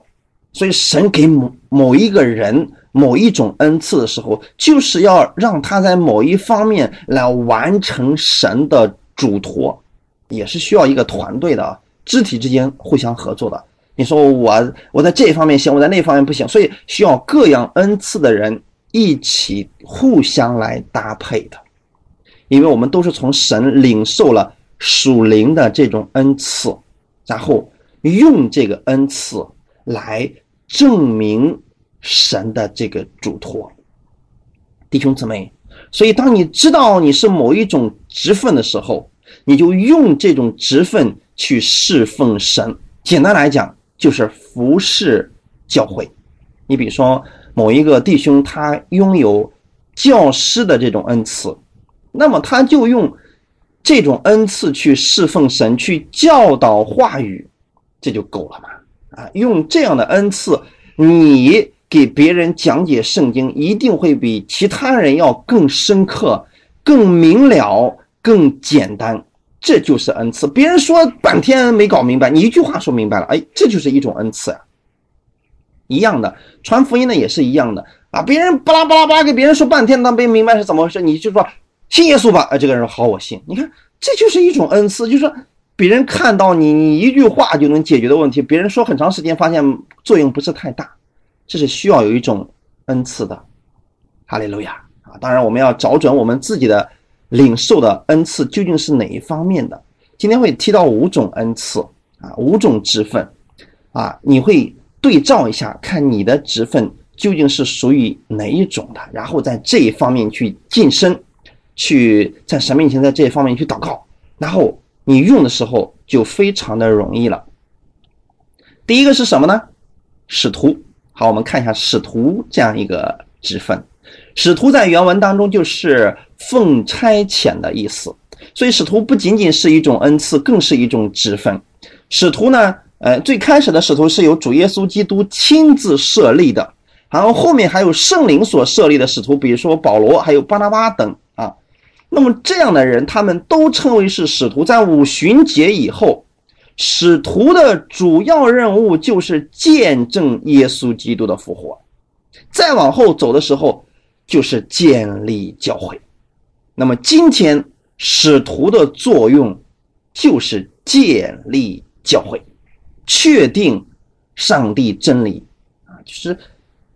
所以神给某某一个人某一种恩赐的时候，就是要让他在某一方面来完成神的嘱托，也是需要一个团队的，肢体之间互相合作的。你说我我在这方面行，我在那方面不行，所以需要各样恩赐的人一起互相来搭配的，因为我们都是从神领受了属灵的这种恩赐，然后用这个恩赐来证明神的这个嘱托，弟兄姊妹，所以当你知道你是某一种职分的时候，你就用这种职分去侍奉神。简单来讲。就是服侍教会，你比如说某一个弟兄，他拥有教师的这种恩赐，那么他就用这种恩赐去侍奉神，去教导话语，这就够了嘛？啊，用这样的恩赐，你给别人讲解圣经，一定会比其他人要更深刻、更明了、更简单。这就是恩赐，别人说半天没搞明白，你一句话说明白了，哎，这就是一种恩赐啊。一样的，传福音的也是一样的啊。别人巴拉巴拉巴拉给别人说半天，他没明白是怎么回事，你就说信耶稣吧，哎，这个人好，我信。你看，这就是一种恩赐，就是说别人看到你，你一句话就能解决的问题，别人说很长时间发现作用不是太大，这是需要有一种恩赐的。哈利路亚啊！当然，我们要找准我们自己的。领受的恩赐究竟是哪一方面的？今天会提到五种恩赐啊，五种职分啊，你会对照一下，看你的职分究竟是属于哪一种的，然后在这一方面去晋升，去在神面前在这一方面去祷告，然后你用的时候就非常的容易了。第一个是什么呢？使徒。好，我们看一下使徒这样一个职分。使徒在原文当中就是奉差遣的意思，所以使徒不仅仅是一种恩赐，更是一种职分。使徒呢，呃，最开始的使徒是由主耶稣基督亲自设立的，然后后面还有圣灵所设立的使徒，比如说保罗，还有巴拿巴等啊。那么这样的人，他们都称为是使徒。在五旬节以后，使徒的主要任务就是见证耶稣基督的复活。再往后走的时候，就是建立教会，那么今天使徒的作用就是建立教会，确定上帝真理啊，就是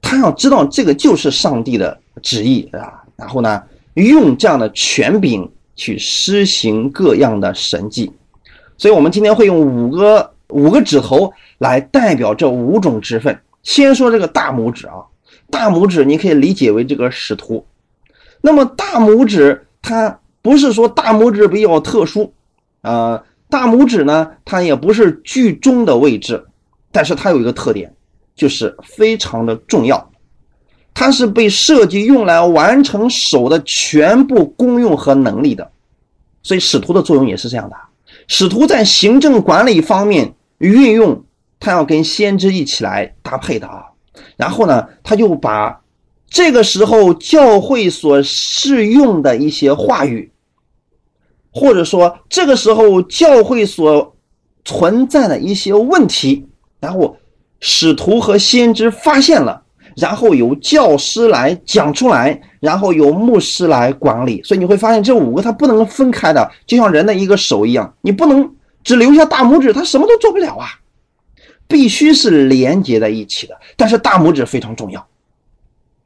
他要知道这个就是上帝的旨意啊，然后呢，用这样的权柄去施行各样的神迹，所以我们今天会用五个五个指头来代表这五种职分，先说这个大拇指啊。大拇指你可以理解为这个使徒，那么大拇指它不是说大拇指比较特殊，呃，大拇指呢它也不是居中的位置，但是它有一个特点，就是非常的重要，它是被设计用来完成手的全部功用和能力的，所以使徒的作用也是这样的，使徒在行政管理方面运用，它要跟先知一起来搭配的啊。然后呢，他就把这个时候教会所适用的一些话语，或者说这个时候教会所存在的一些问题，然后使徒和先知发现了，然后由教师来讲出来，然后由牧师来管理。所以你会发现这五个它不能分开的，就像人的一个手一样，你不能只留下大拇指，他什么都做不了啊。必须是连接在一起的，但是大拇指非常重要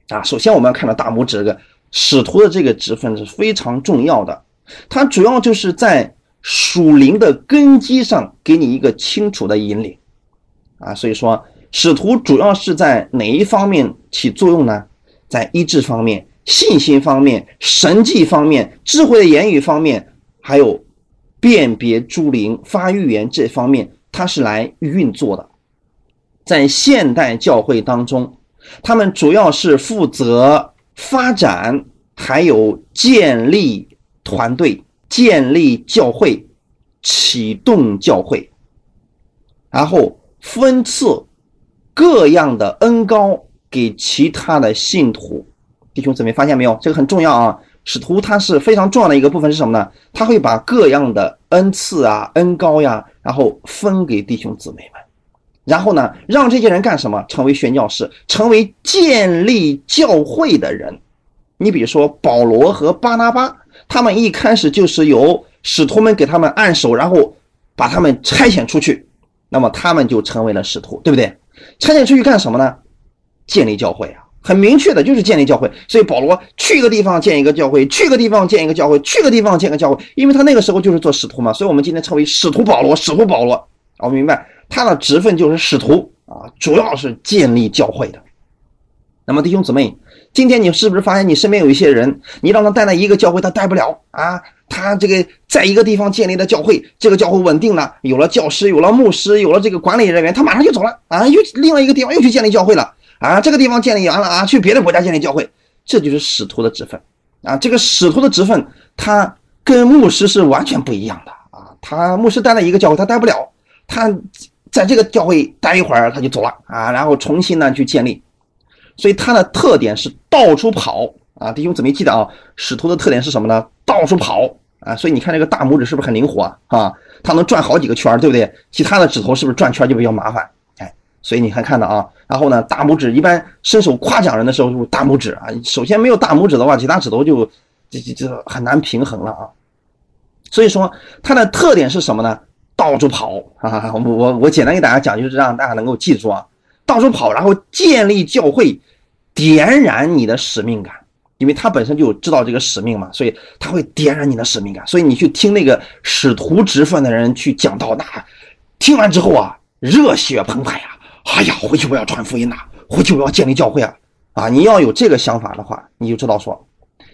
啊！首先我们要看到大拇指这个使徒的这个职分是非常重要的，它主要就是在属灵的根基上给你一个清楚的引领啊！所以说使徒主要是在哪一方面起作用呢？在医治方面、信心方面、神迹方面、智慧的言语方面，还有辨别诸灵、发预言这方面，它是来运作的。在现代教会当中，他们主要是负责发展，还有建立团队、建立教会、启动教会，然后分赐各样的恩高给其他的信徒。弟兄姊妹，发现没有？这个很重要啊！使徒他是非常重要的一个部分是什么呢？他会把各样的恩赐啊、恩高呀，然后分给弟兄姊妹们，然后呢，让这些人干什么？成为宣教士，成为建立教会的人。你比如说保罗和巴拿巴，他们一开始就是由使徒们给他们按手，然后把他们差遣出去，那么他们就成为了使徒，对不对？差遣出去干什么呢？建立教会啊，很明确的就是建立教会。所以保罗去一个地方建一个教会，去一个地方建一个教会，去个地方建个教会，因为他那个时候就是做使徒嘛。所以我们今天称为使徒保罗，使徒保罗，我明白他的职分就是使徒啊，主要是建立教会的。那么弟兄姊妹。今天你是不是发现你身边有一些人，你让他带来一个教会，他带不了啊？他这个在一个地方建立的教会，这个教会稳定了，有了教师，有了牧师，有了这个管理人员，他马上就走了啊，又另外一个地方又去建立教会了啊。这个地方建立完了啊，去别的国家建立教会，这就是使徒的职分啊。这个使徒的职分，他跟牧师是完全不一样的啊。他牧师带了一个教会，他带不了，他在这个教会待一会儿他就走了啊，然后重新呢去建立。所以它的特点是到处跑啊，弟兄姊妹记得啊，使徒的特点是什么呢？到处跑啊，所以你看这个大拇指是不是很灵活啊？啊，它能转好几个圈对不对？其他的指头是不是转圈就比较麻烦？哎，所以你看看到啊，然后呢，大拇指一般伸手夸奖人的时候，大拇指啊，首先没有大拇指的话，其他指头就就就就很难平衡了啊。所以说它的特点是什么呢？到处跑啊，我我我简单给大家讲，就是让大家能够记住啊，到处跑，然后建立教会。点燃你的使命感，因为他本身就知道这个使命嘛，所以他会点燃你的使命感。所以你去听那个使徒职分的人去讲道，那听完之后啊，热血澎湃呀！哎呀，回去我要传福音呐，回去我要建立教会啊！啊，你要有这个想法的话，你就知道说，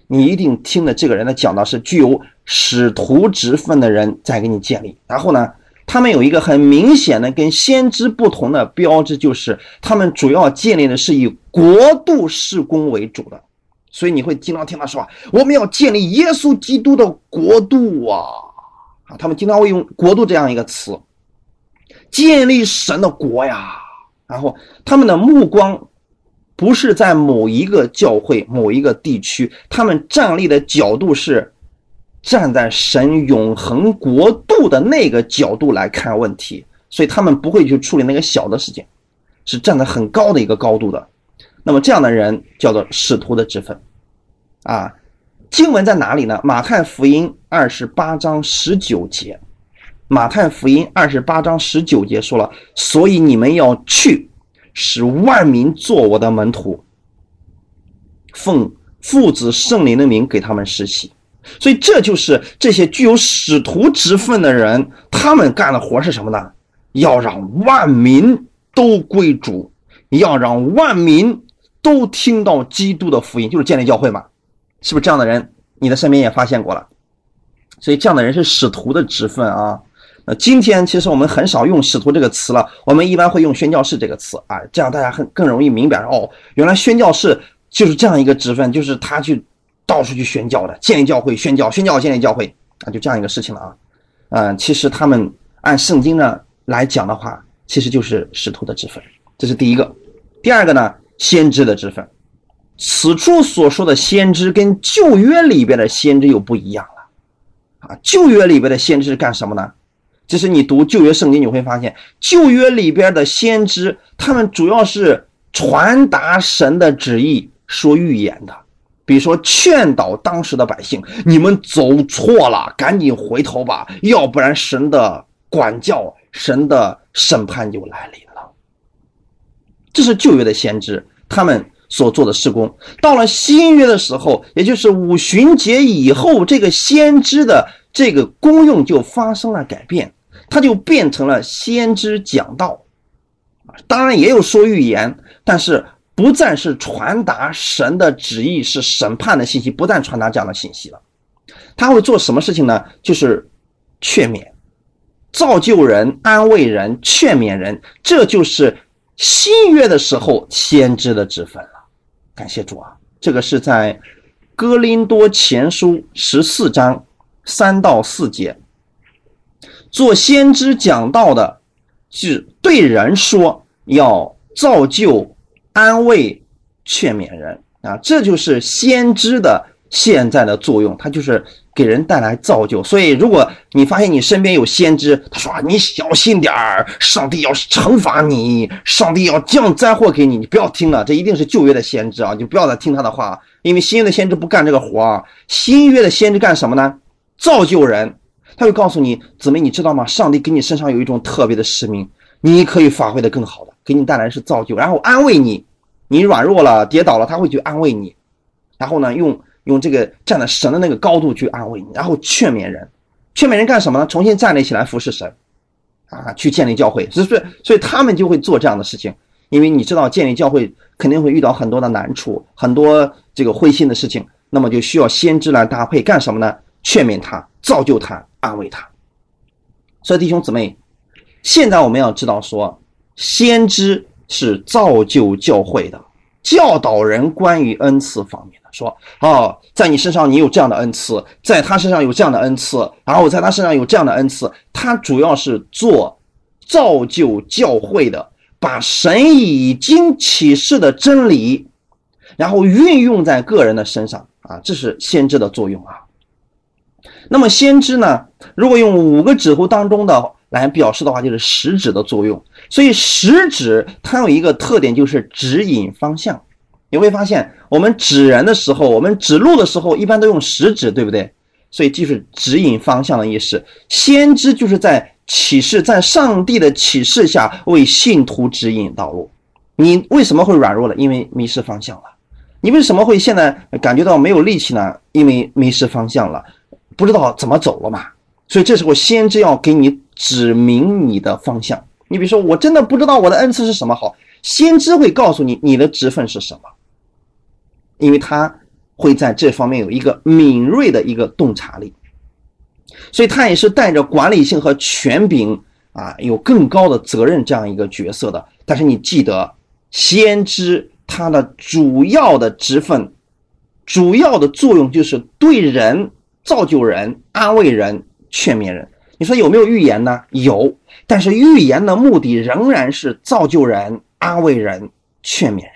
你一定听的这个人的讲道是具有使徒职分的人在给你建立，然后呢？他们有一个很明显的跟先知不同的标志，就是他们主要建立的是以国度事工为主的，所以你会经常听他说：“我们要建立耶稣基督的国度啊！”啊，他们经常会用“国度”这样一个词，建立神的国呀。然后他们的目光不是在某一个教会、某一个地区，他们站立的角度是。站在神永恒国度的那个角度来看问题，所以他们不会去处理那个小的事情，是站在很高的一个高度的。那么这样的人叫做使徒的职分，啊，经文在哪里呢？马太福音二十八章十九节，马太福音二十八章十九节说了，所以你们要去，使万民做我的门徒，奉父子圣灵的名给他们施洗。所以这就是这些具有使徒之分的人，他们干的活是什么呢？要让万民都归主，要让万民都听到基督的福音，就是建立教会嘛，是不是这样的人？你的身边也发现过了。所以这样的人是使徒的职分啊。那今天其实我们很少用使徒这个词了，我们一般会用宣教士这个词啊，这样大家很更容易明白哦，原来宣教士就是这样一个职分，就是他去。到处去宣教的，建立教会、宣教、宣教、建立教会啊，就这样一个事情了啊。嗯，其实他们按圣经呢来讲的话，其实就是使徒的职分，这是第一个。第二个呢，先知的职分。此处所说的先知跟旧约里边的先知又不一样了啊。旧约里边的先知是干什么呢？其实你读旧约圣经，你会发现，旧约里边的先知，他们主要是传达神的旨意、说预言的。比如说，劝导当时的百姓：“你们走错了，赶紧回头吧，要不然神的管教、神的审判就来临了。”这是旧约的先知他们所做的施工。到了新约的时候，也就是五旬节以后，这个先知的这个功用就发生了改变，他就变成了先知讲道，当然也有说预言，但是。不再是传达神的旨意，是审判的信息，不再传达这样的信息了。他会做什么事情呢？就是劝勉、造就人、安慰人、劝勉人，这就是新约的时候先知的职分了。感谢主啊！这个是在哥林多前书十四章三到四节，做先知讲道的，是对人说要。造就、安慰、劝勉人啊，这就是先知的现在的作用，它就是给人带来造就。所以，如果你发现你身边有先知，他说你小心点儿，上帝要惩罚你，上帝要降灾祸给你，你不要听了，这一定是旧约的先知啊，就不要再听他的话，因为新约的先知不干这个活啊。新约的先知干什么呢？造就人，他会告诉你，姊妹，你知道吗？上帝给你身上有一种特别的使命。你可以发挥的更好的，给你带来是造就，然后安慰你，你软弱了、跌倒了，他会去安慰你，然后呢，用用这个站在神的那个高度去安慰你，然后劝勉人，劝勉人干什么呢？重新站立起来服侍神，啊，去建立教会，所以所以他们就会做这样的事情，因为你知道建立教会肯定会遇到很多的难处，很多这个灰心的事情，那么就需要先知来搭配干什么呢？劝勉他，造就他，安慰他。所以弟兄姊妹。现在我们要知道，说先知是造就教会的，教导人关于恩赐方面的。说哦，在你身上你有这样的恩赐，在他身上有这样的恩赐，然后在他身上有这样的恩赐。他主要是做造就教会的，把神已经启示的真理，然后运用在个人的身上啊，这是先知的作用啊。那么先知呢，如果用五个指头当中的。来表示的话就是食指的作用，所以食指它有一个特点就是指引方向。你会发现，我们指人的时候，我们指路的时候，一般都用食指，对不对？所以就是指引方向的意思。先知就是在启示，在上帝的启示下为信徒指引道路。你为什么会软弱了？因为迷失方向了。你为什么会现在感觉到没有力气呢？因为迷失方向了，不知道怎么走了嘛。所以这时候先知要给你。指明你的方向。你比如说，我真的不知道我的恩赐是什么好，先知会告诉你你的职分是什么，因为他会在这方面有一个敏锐的一个洞察力，所以他也是带着管理性和权柄啊，有更高的责任这样一个角色的。但是你记得，先知他的主要的职分、主要的作用就是对人造就人、安慰人、劝勉人。你说有没有预言呢？有，但是预言的目的仍然是造就人、安慰人、劝勉人。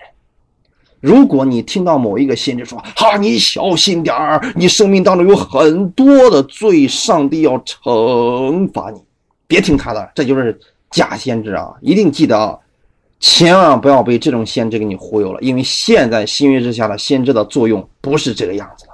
如果你听到某一个先知说：“哈，你小心点儿，你生命当中有很多的罪，上帝要惩罚你。”别听他的，这就是假先知啊！一定记得啊，千万不要被这种先知给你忽悠了，因为现在新约之下的先知的作用不是这个样子的，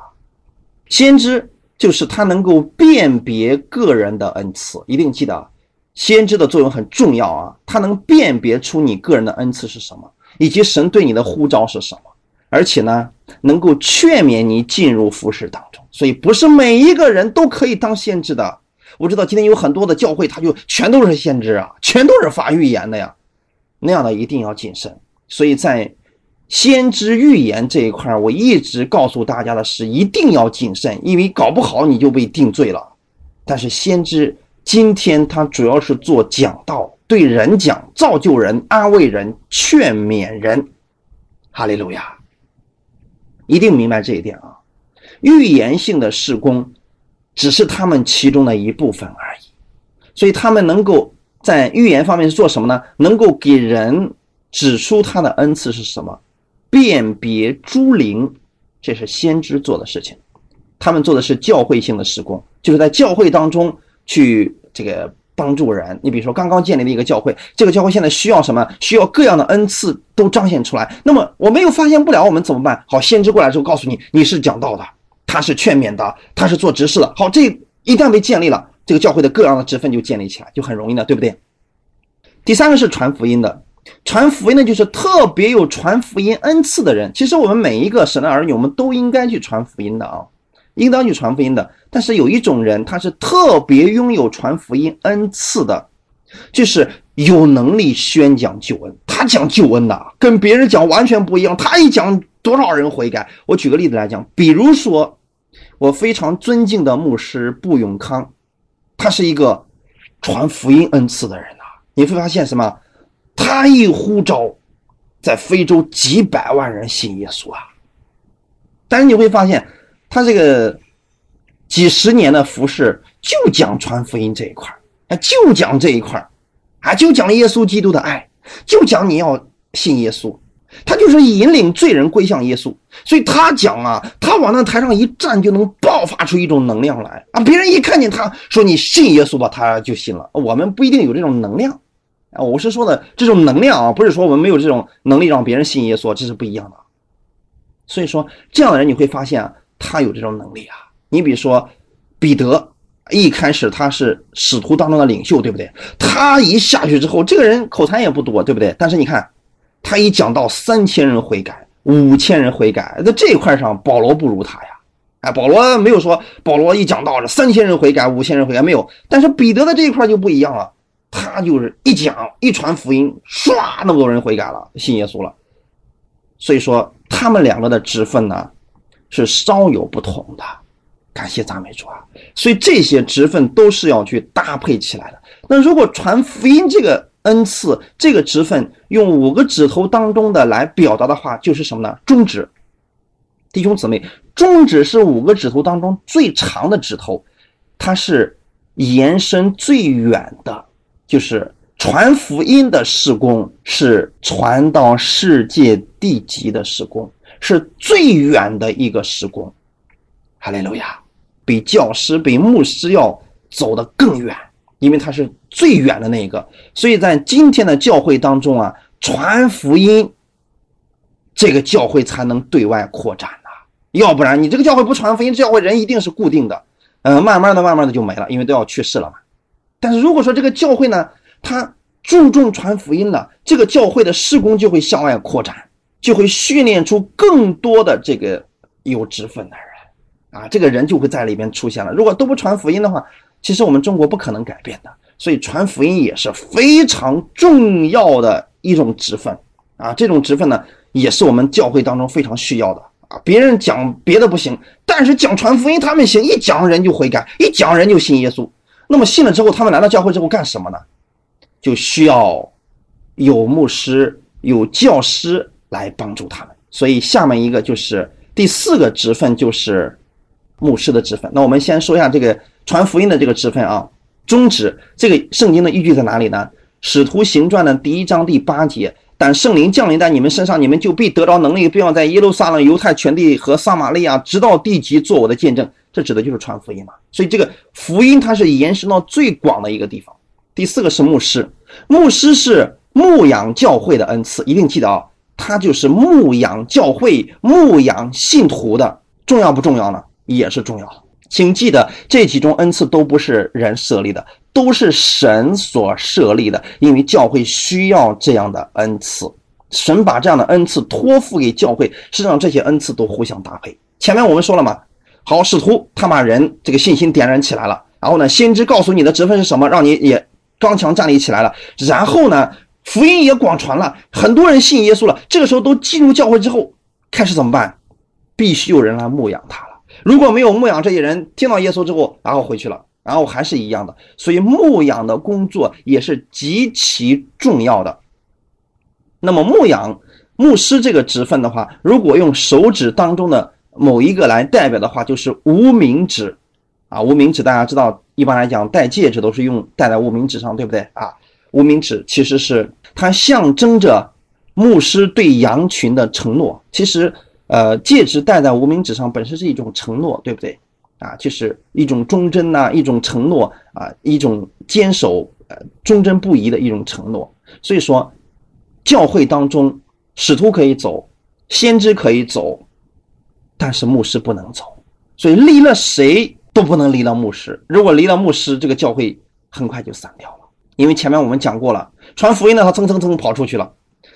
先知。就是他能够辨别个人的恩赐，一定记得，先知的作用很重要啊！他能辨别出你个人的恩赐是什么，以及神对你的呼召是什么，而且呢，能够劝勉你进入服饰当中。所以，不是每一个人都可以当先知的。我知道今天有很多的教会，他就全都是先知啊，全都是发预言的呀，那样的一定要谨慎。所以在先知预言这一块我一直告诉大家的是，一定要谨慎，因为搞不好你就被定罪了。但是先知今天他主要是做讲道，对人讲，造就人，安慰人，劝勉人。哈利路亚！一定明白这一点啊！预言性的事工只是他们其中的一部分而已，所以他们能够在预言方面是做什么呢？能够给人指出他的恩赐是什么。辨别诸灵，这是先知做的事情。他们做的是教会性的施工，就是在教会当中去这个帮助人。你比如说，刚刚建立的一个教会，这个教会现在需要什么？需要各样的恩赐都彰显出来。那么我们又发现不了，我们怎么办？好，先知过来之后告诉你，你是讲道的，他是劝勉的，他是做执事的。好，这一旦被建立了，这个教会的各样的职分就建立起来，就很容易了，对不对？第三个是传福音的。传福音的，就是特别有传福音恩赐的人。其实我们每一个神的儿女，我们都应该去传福音的啊，应当去传福音的。但是有一种人，他是特别拥有传福音恩赐的，就是有能力宣讲救恩。他讲救恩的，跟别人讲完全不一样。他一讲，多少人悔改？我举个例子来讲，比如说我非常尊敬的牧师布永康，他是一个传福音恩赐的人呐。你会发现什么？他一呼召，在非洲几百万人信耶稣啊！但是你会发现，他这个几十年的服饰就讲传福音这一块啊，就讲这一块啊，就讲耶稣基督的爱，就讲你要信耶稣，他就是引领罪人归向耶稣。所以他讲啊，他往那台上一站，就能爆发出一种能量来啊！别人一看见他说你信耶稣吧，他就信了。我们不一定有这种能量啊，我是说的这种能量啊，不是说我们没有这种能力让别人信耶稣，这是不一样的。所以说，这样的人你会发现他有这种能力啊。你比如说彼得，一开始他是使徒当中的领袖，对不对？他一下去之后，这个人口才也不多，对不对？但是你看，他一讲到三千人悔改。五千人悔改，在这一块上，保罗不如他呀。哎，保罗没有说，保罗一讲到这三千人悔改，五千人悔改没有。但是彼得的这一块就不一样了，他就是一讲一传福音，唰，那么多人悔改了，信耶稣了。所以说，他们两个的职分呢，是稍有不同的。感谢赞美主啊！所以这些职分都是要去搭配起来的。那如果传福音这个，恩赐这个职分用五个指头当中的来表达的话，就是什么呢？中指，弟兄姊妹，中指是五个指头当中最长的指头，它是延伸最远的，就是传福音的施工是传到世界地极的施工，是最远的一个施工。哈利路亚，比教师、比牧师要走得更远。因为他是最远的那一个，所以在今天的教会当中啊，传福音，这个教会才能对外扩展呐。要不然你这个教会不传福音，教会人一定是固定的，嗯，慢慢的、慢慢的就没了，因为都要去世了嘛。但是如果说这个教会呢，他注重传福音了，这个教会的施工就会向外扩展，就会训练出更多的这个有职分的人啊，这个人就会在里边出现了。如果都不传福音的话，其实我们中国不可能改变的，所以传福音也是非常重要的一种职分啊。这种职分呢，也是我们教会当中非常需要的啊。别人讲别的不行，但是讲传福音他们行，一讲人就悔改，一讲人就信耶稣。那么信了之后，他们来到教会之后干什么呢？就需要有牧师、有教师来帮助他们。所以下面一个就是第四个职分，就是牧师的职分。那我们先说一下这个。传福音的这个职分啊，宗旨这个圣经的依据在哪里呢？使徒行传的第一章第八节，但圣灵降临在你们身上，你们就必得到能力，并要在耶路撒冷、犹太全地和撒玛利亚，直到地极，做我的见证。这指的就是传福音嘛。所以这个福音它是延伸到最广的一个地方。第四个是牧师，牧师是牧养教会的恩赐，一定记得啊，他就是牧养教会、牧养信徒的，重要不重要呢？也是重要的。请记得，这几种恩赐都不是人设立的，都是神所设立的。因为教会需要这样的恩赐，神把这样的恩赐托付给教会，是让这些恩赐都互相搭配。前面我们说了嘛，好，使徒他把人这个信心点燃起来了，然后呢，先知告诉你的职分是什么，让你也刚强站立起来了，然后呢，福音也广传了，很多人信耶稣了。这个时候都进入教会之后，开始怎么办？必须有人来牧养他了。如果没有牧养这些人，听到耶稣之后，然后回去了，然后还是一样的。所以牧养的工作也是极其重要的。那么牧养牧师这个职分的话，如果用手指当中的某一个来代表的话，就是无名指啊。无名指大家知道，一般来讲戴戒指都是用戴在无名指上，对不对啊？无名指其实是它象征着牧师对羊群的承诺。其实。呃，戒指戴在无名指上本身是一种承诺，对不对？啊，就是一种忠贞呐，一种承诺啊，一种坚守呃忠贞不移的一种承诺。所以说，教会当中使徒可以走，先知可以走，但是牧师不能走。所以离了谁都不能离了牧师。如果离了牧师，这个教会很快就散掉了。因为前面我们讲过了，传福音的他蹭蹭蹭跑出去了，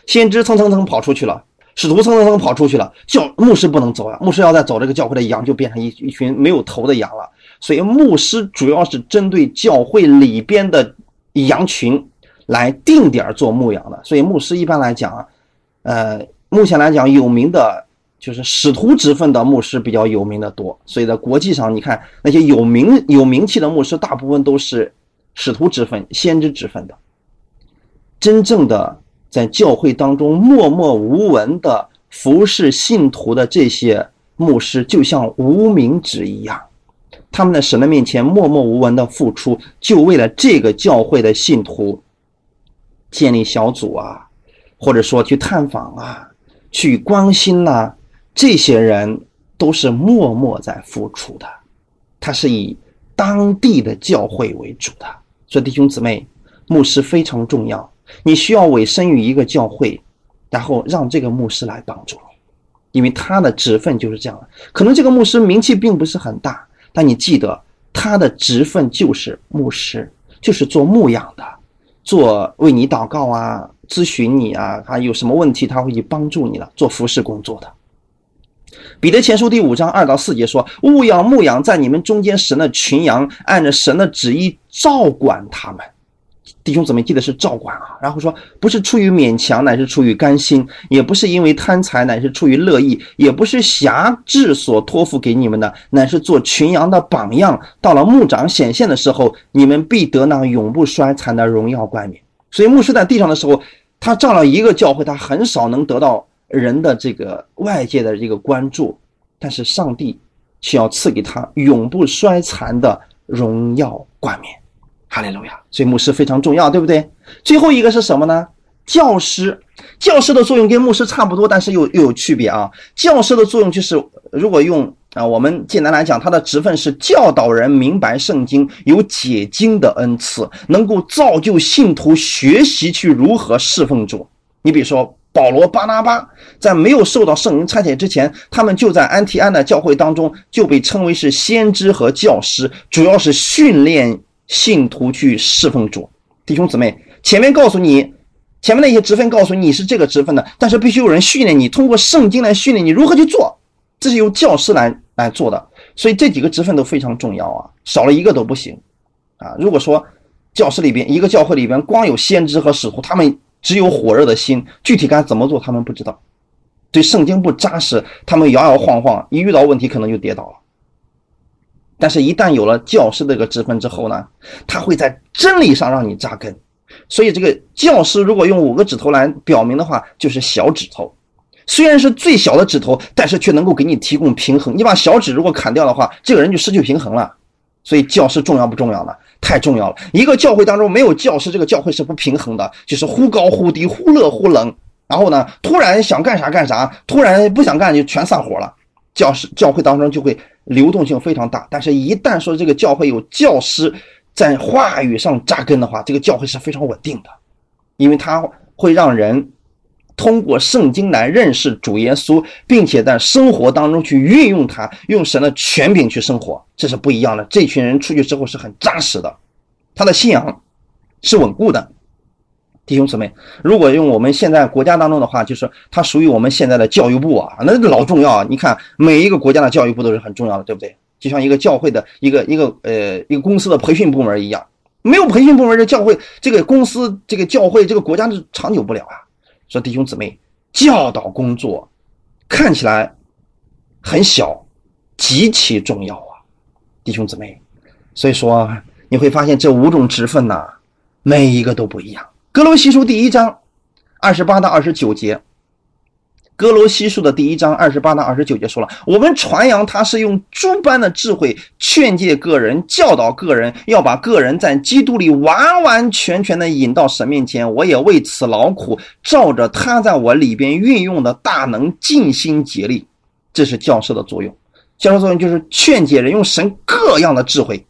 先知蹭蹭蹭跑出去了。使徒蹭蹭蹭跑出去了，教牧师不能走啊！牧师要再走，这个教会的羊就变成一一群没有头的羊了。所以牧师主要是针对教会里边的羊群来定点做牧羊的。所以牧师一般来讲啊，呃，目前来讲有名的就是使徒职分的牧师比较有名的多。所以在国际上，你看那些有名有名气的牧师，大部分都是使徒职分、先知职分的，真正的。在教会当中默默无闻的服侍信徒的这些牧师，就像无名指一样，他们在神的面前默默无闻的付出，就为了这个教会的信徒建立小组啊，或者说去探访啊，去关心呐，这些人都是默默在付出的，他是以当地的教会为主的。所以弟兄姊妹，牧师非常重要，你需要委身于一个教会，然后让这个牧师来帮助你，因为他的职分就是这样的。可能这个牧师名气并不是很大，但你记得他的职分就是牧师，就是做牧养的，做为你祷告啊。咨询你啊，他有什么问题，他会去帮助你的，做服侍工作的。彼得前书第五章二到四节说：“勿要牧养在你们中间神的群羊，按着神的旨意照管他们。”弟兄姊妹，记得是照管啊。然后说，不是出于勉强，乃是出于甘心；也不是因为贪财，乃是出于乐意；也不是辖制所托付给你们的，乃是做群羊的榜样。到了牧长显现的时候，你们必得那永不衰残的荣耀冠冕。所以牧师在地上的时候。他照了一个教会，他很少能得到人的这个外界的这个关注，但是上帝却要赐给他永不衰残的荣耀冠冕，哈利路亚！所以牧师非常重要，对不对？最后一个是什么呢？教师，教师的作用跟牧师差不多，但是又又有区别啊。教师的作用就是，如果用。啊，我们简单来讲，他的职分是教导人明白圣经，有解经的恩赐，能够造就信徒学习去如何侍奉主。你比如说，保罗、巴拿巴在没有受到圣灵差遣之前，他们就在安提安的教会当中就被称为是先知和教师，主要是训练信徒去侍奉主。弟兄姊妹，前面告诉你，前面那些职分告诉你是这个职分的，但是必须有人训练你，通过圣经来训练你如何去做。这是由教师来来做的，所以这几个职分都非常重要啊，少了一个都不行，啊，如果说教师里边一个教会里边光有先知和使徒，他们只有火热的心，具体该怎么做他们不知道，对圣经不扎实，他们摇摇晃晃，一遇到问题可能就跌倒了。但是，一旦有了教师这个职分之后呢，他会在真理上让你扎根，所以这个教师如果用五个指头来表明的话，就是小指头。虽然是最小的指头，但是却能够给你提供平衡。你把小指如果砍掉的话，这个人就失去平衡了。所以教师重要不重要呢？太重要了。一个教会当中没有教师，这个教会是不平衡的，就是忽高忽低，忽热忽冷。然后呢，突然想干啥干啥，突然不想干就全散伙了。教师教会当中就会流动性非常大。但是，一旦说这个教会有教师在话语上扎根的话，这个教会是非常稳定的，因为他会让人。通过圣经来认识主耶稣，并且在生活当中去运用它，用神的权柄去生活，这是不一样的。这群人出去之后是很扎实的，他的信仰是稳固的。弟兄姊妹，如果用我们现在国家当中的话，就是他属于我们现在的教育部啊，那老重要啊。你看每一个国家的教育部都是很重要的，对不对？就像一个教会的一个一个呃一个公司的培训部门一样，没有培训部门，这教会这个公司这个教会这个国家是长久不了啊。说弟兄姊妹，教导工作看起来很小，极其重要啊，弟兄姊妹。所以说你会发现这五种职分呐，每一个都不一样。格罗西书第一章二十八到二十九节。哥罗西书的第一章二十八到二十九节说了，我们传扬他是用诸般的智慧劝诫个人，教导个人，要把个人在基督里完完全全的引到神面前。我也为此劳苦，照着他在我里边运用的大能尽心竭力。这是教师的作用。教师作用就是劝诫人，用神各样的智慧，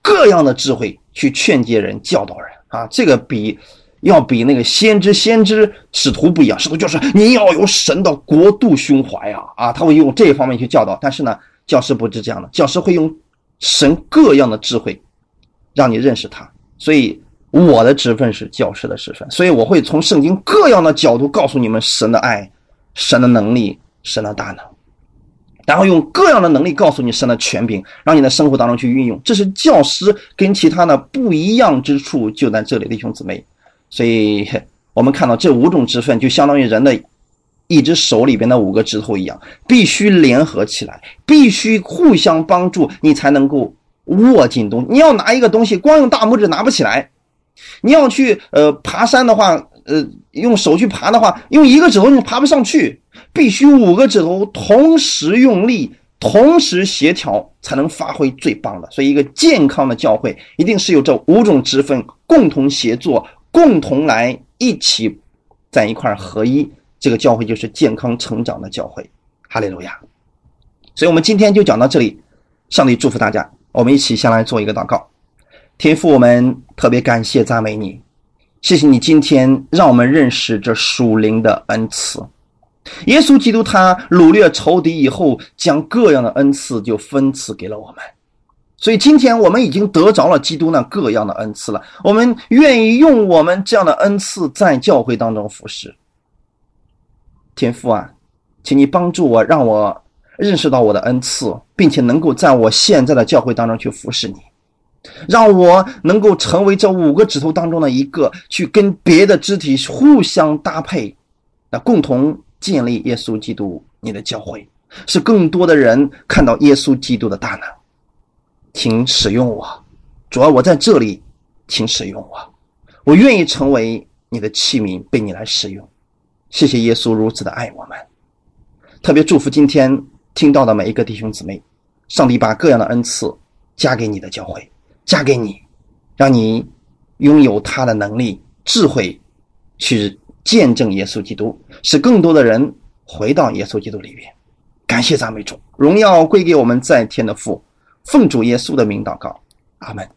各样的智慧去劝诫人、教导人啊。这个比。要比那个先知、先知、使徒不一样，使徒就是你要有神的国度胸怀啊啊，他会用这一方面去教导。但是呢，教师不是这样的，教师会用神各样的智慧，让你认识他。所以我的职分是教师的职分，所以我会从圣经各样的角度告诉你们神的爱、神的能力、神的大能，然后用各样的能力告诉你神的权柄，让你在生活当中去运用。这是教师跟其他的不一样之处，就在这里，弟兄姊妹。所以，我们看到这五种之分，就相当于人的一只手里边的五个指头一样，必须联合起来，必须互相帮助，你才能够握紧东西。你要拿一个东西，光用大拇指拿不起来；你要去呃爬山的话，呃用手去爬的话，用一个指头你爬不上去，必须五个指头同时用力，同时协调，才能发挥最棒的。所以，一个健康的教会一定是有这五种职分共同协作。共同来一起在一块儿合一，这个教会就是健康成长的教会。哈利路亚！所以，我们今天就讲到这里。上帝祝福大家，我们一起先来做一个祷告。天父，我们特别感谢赞美你，谢谢你今天让我们认识这属灵的恩赐。耶稣基督他掳掠仇敌以后，将各样的恩赐就分赐给了我们。所以今天我们已经得着了基督那各样的恩赐了。我们愿意用我们这样的恩赐在教会当中服侍。天父啊，请你帮助我，让我认识到我的恩赐，并且能够在我现在的教会当中去服侍你，让我能够成为这五个指头当中的一个，去跟别的肢体互相搭配，那共同。建立耶稣基督你的教会，使更多的人看到耶稣基督的大能。请使用我，主要我在这里，请使用我，我愿意成为你的器皿，被你来使用。谢谢耶稣如此的爱我们，特别祝福今天听到的每一个弟兄姊妹。上帝把各样的恩赐加给你的教会，加给你，让你拥有他的能力、智慧去。见证耶稣基督，使更多的人回到耶稣基督里边。感谢赞美主，荣耀归给我们在天的父。奉主耶稣的名祷告，阿门。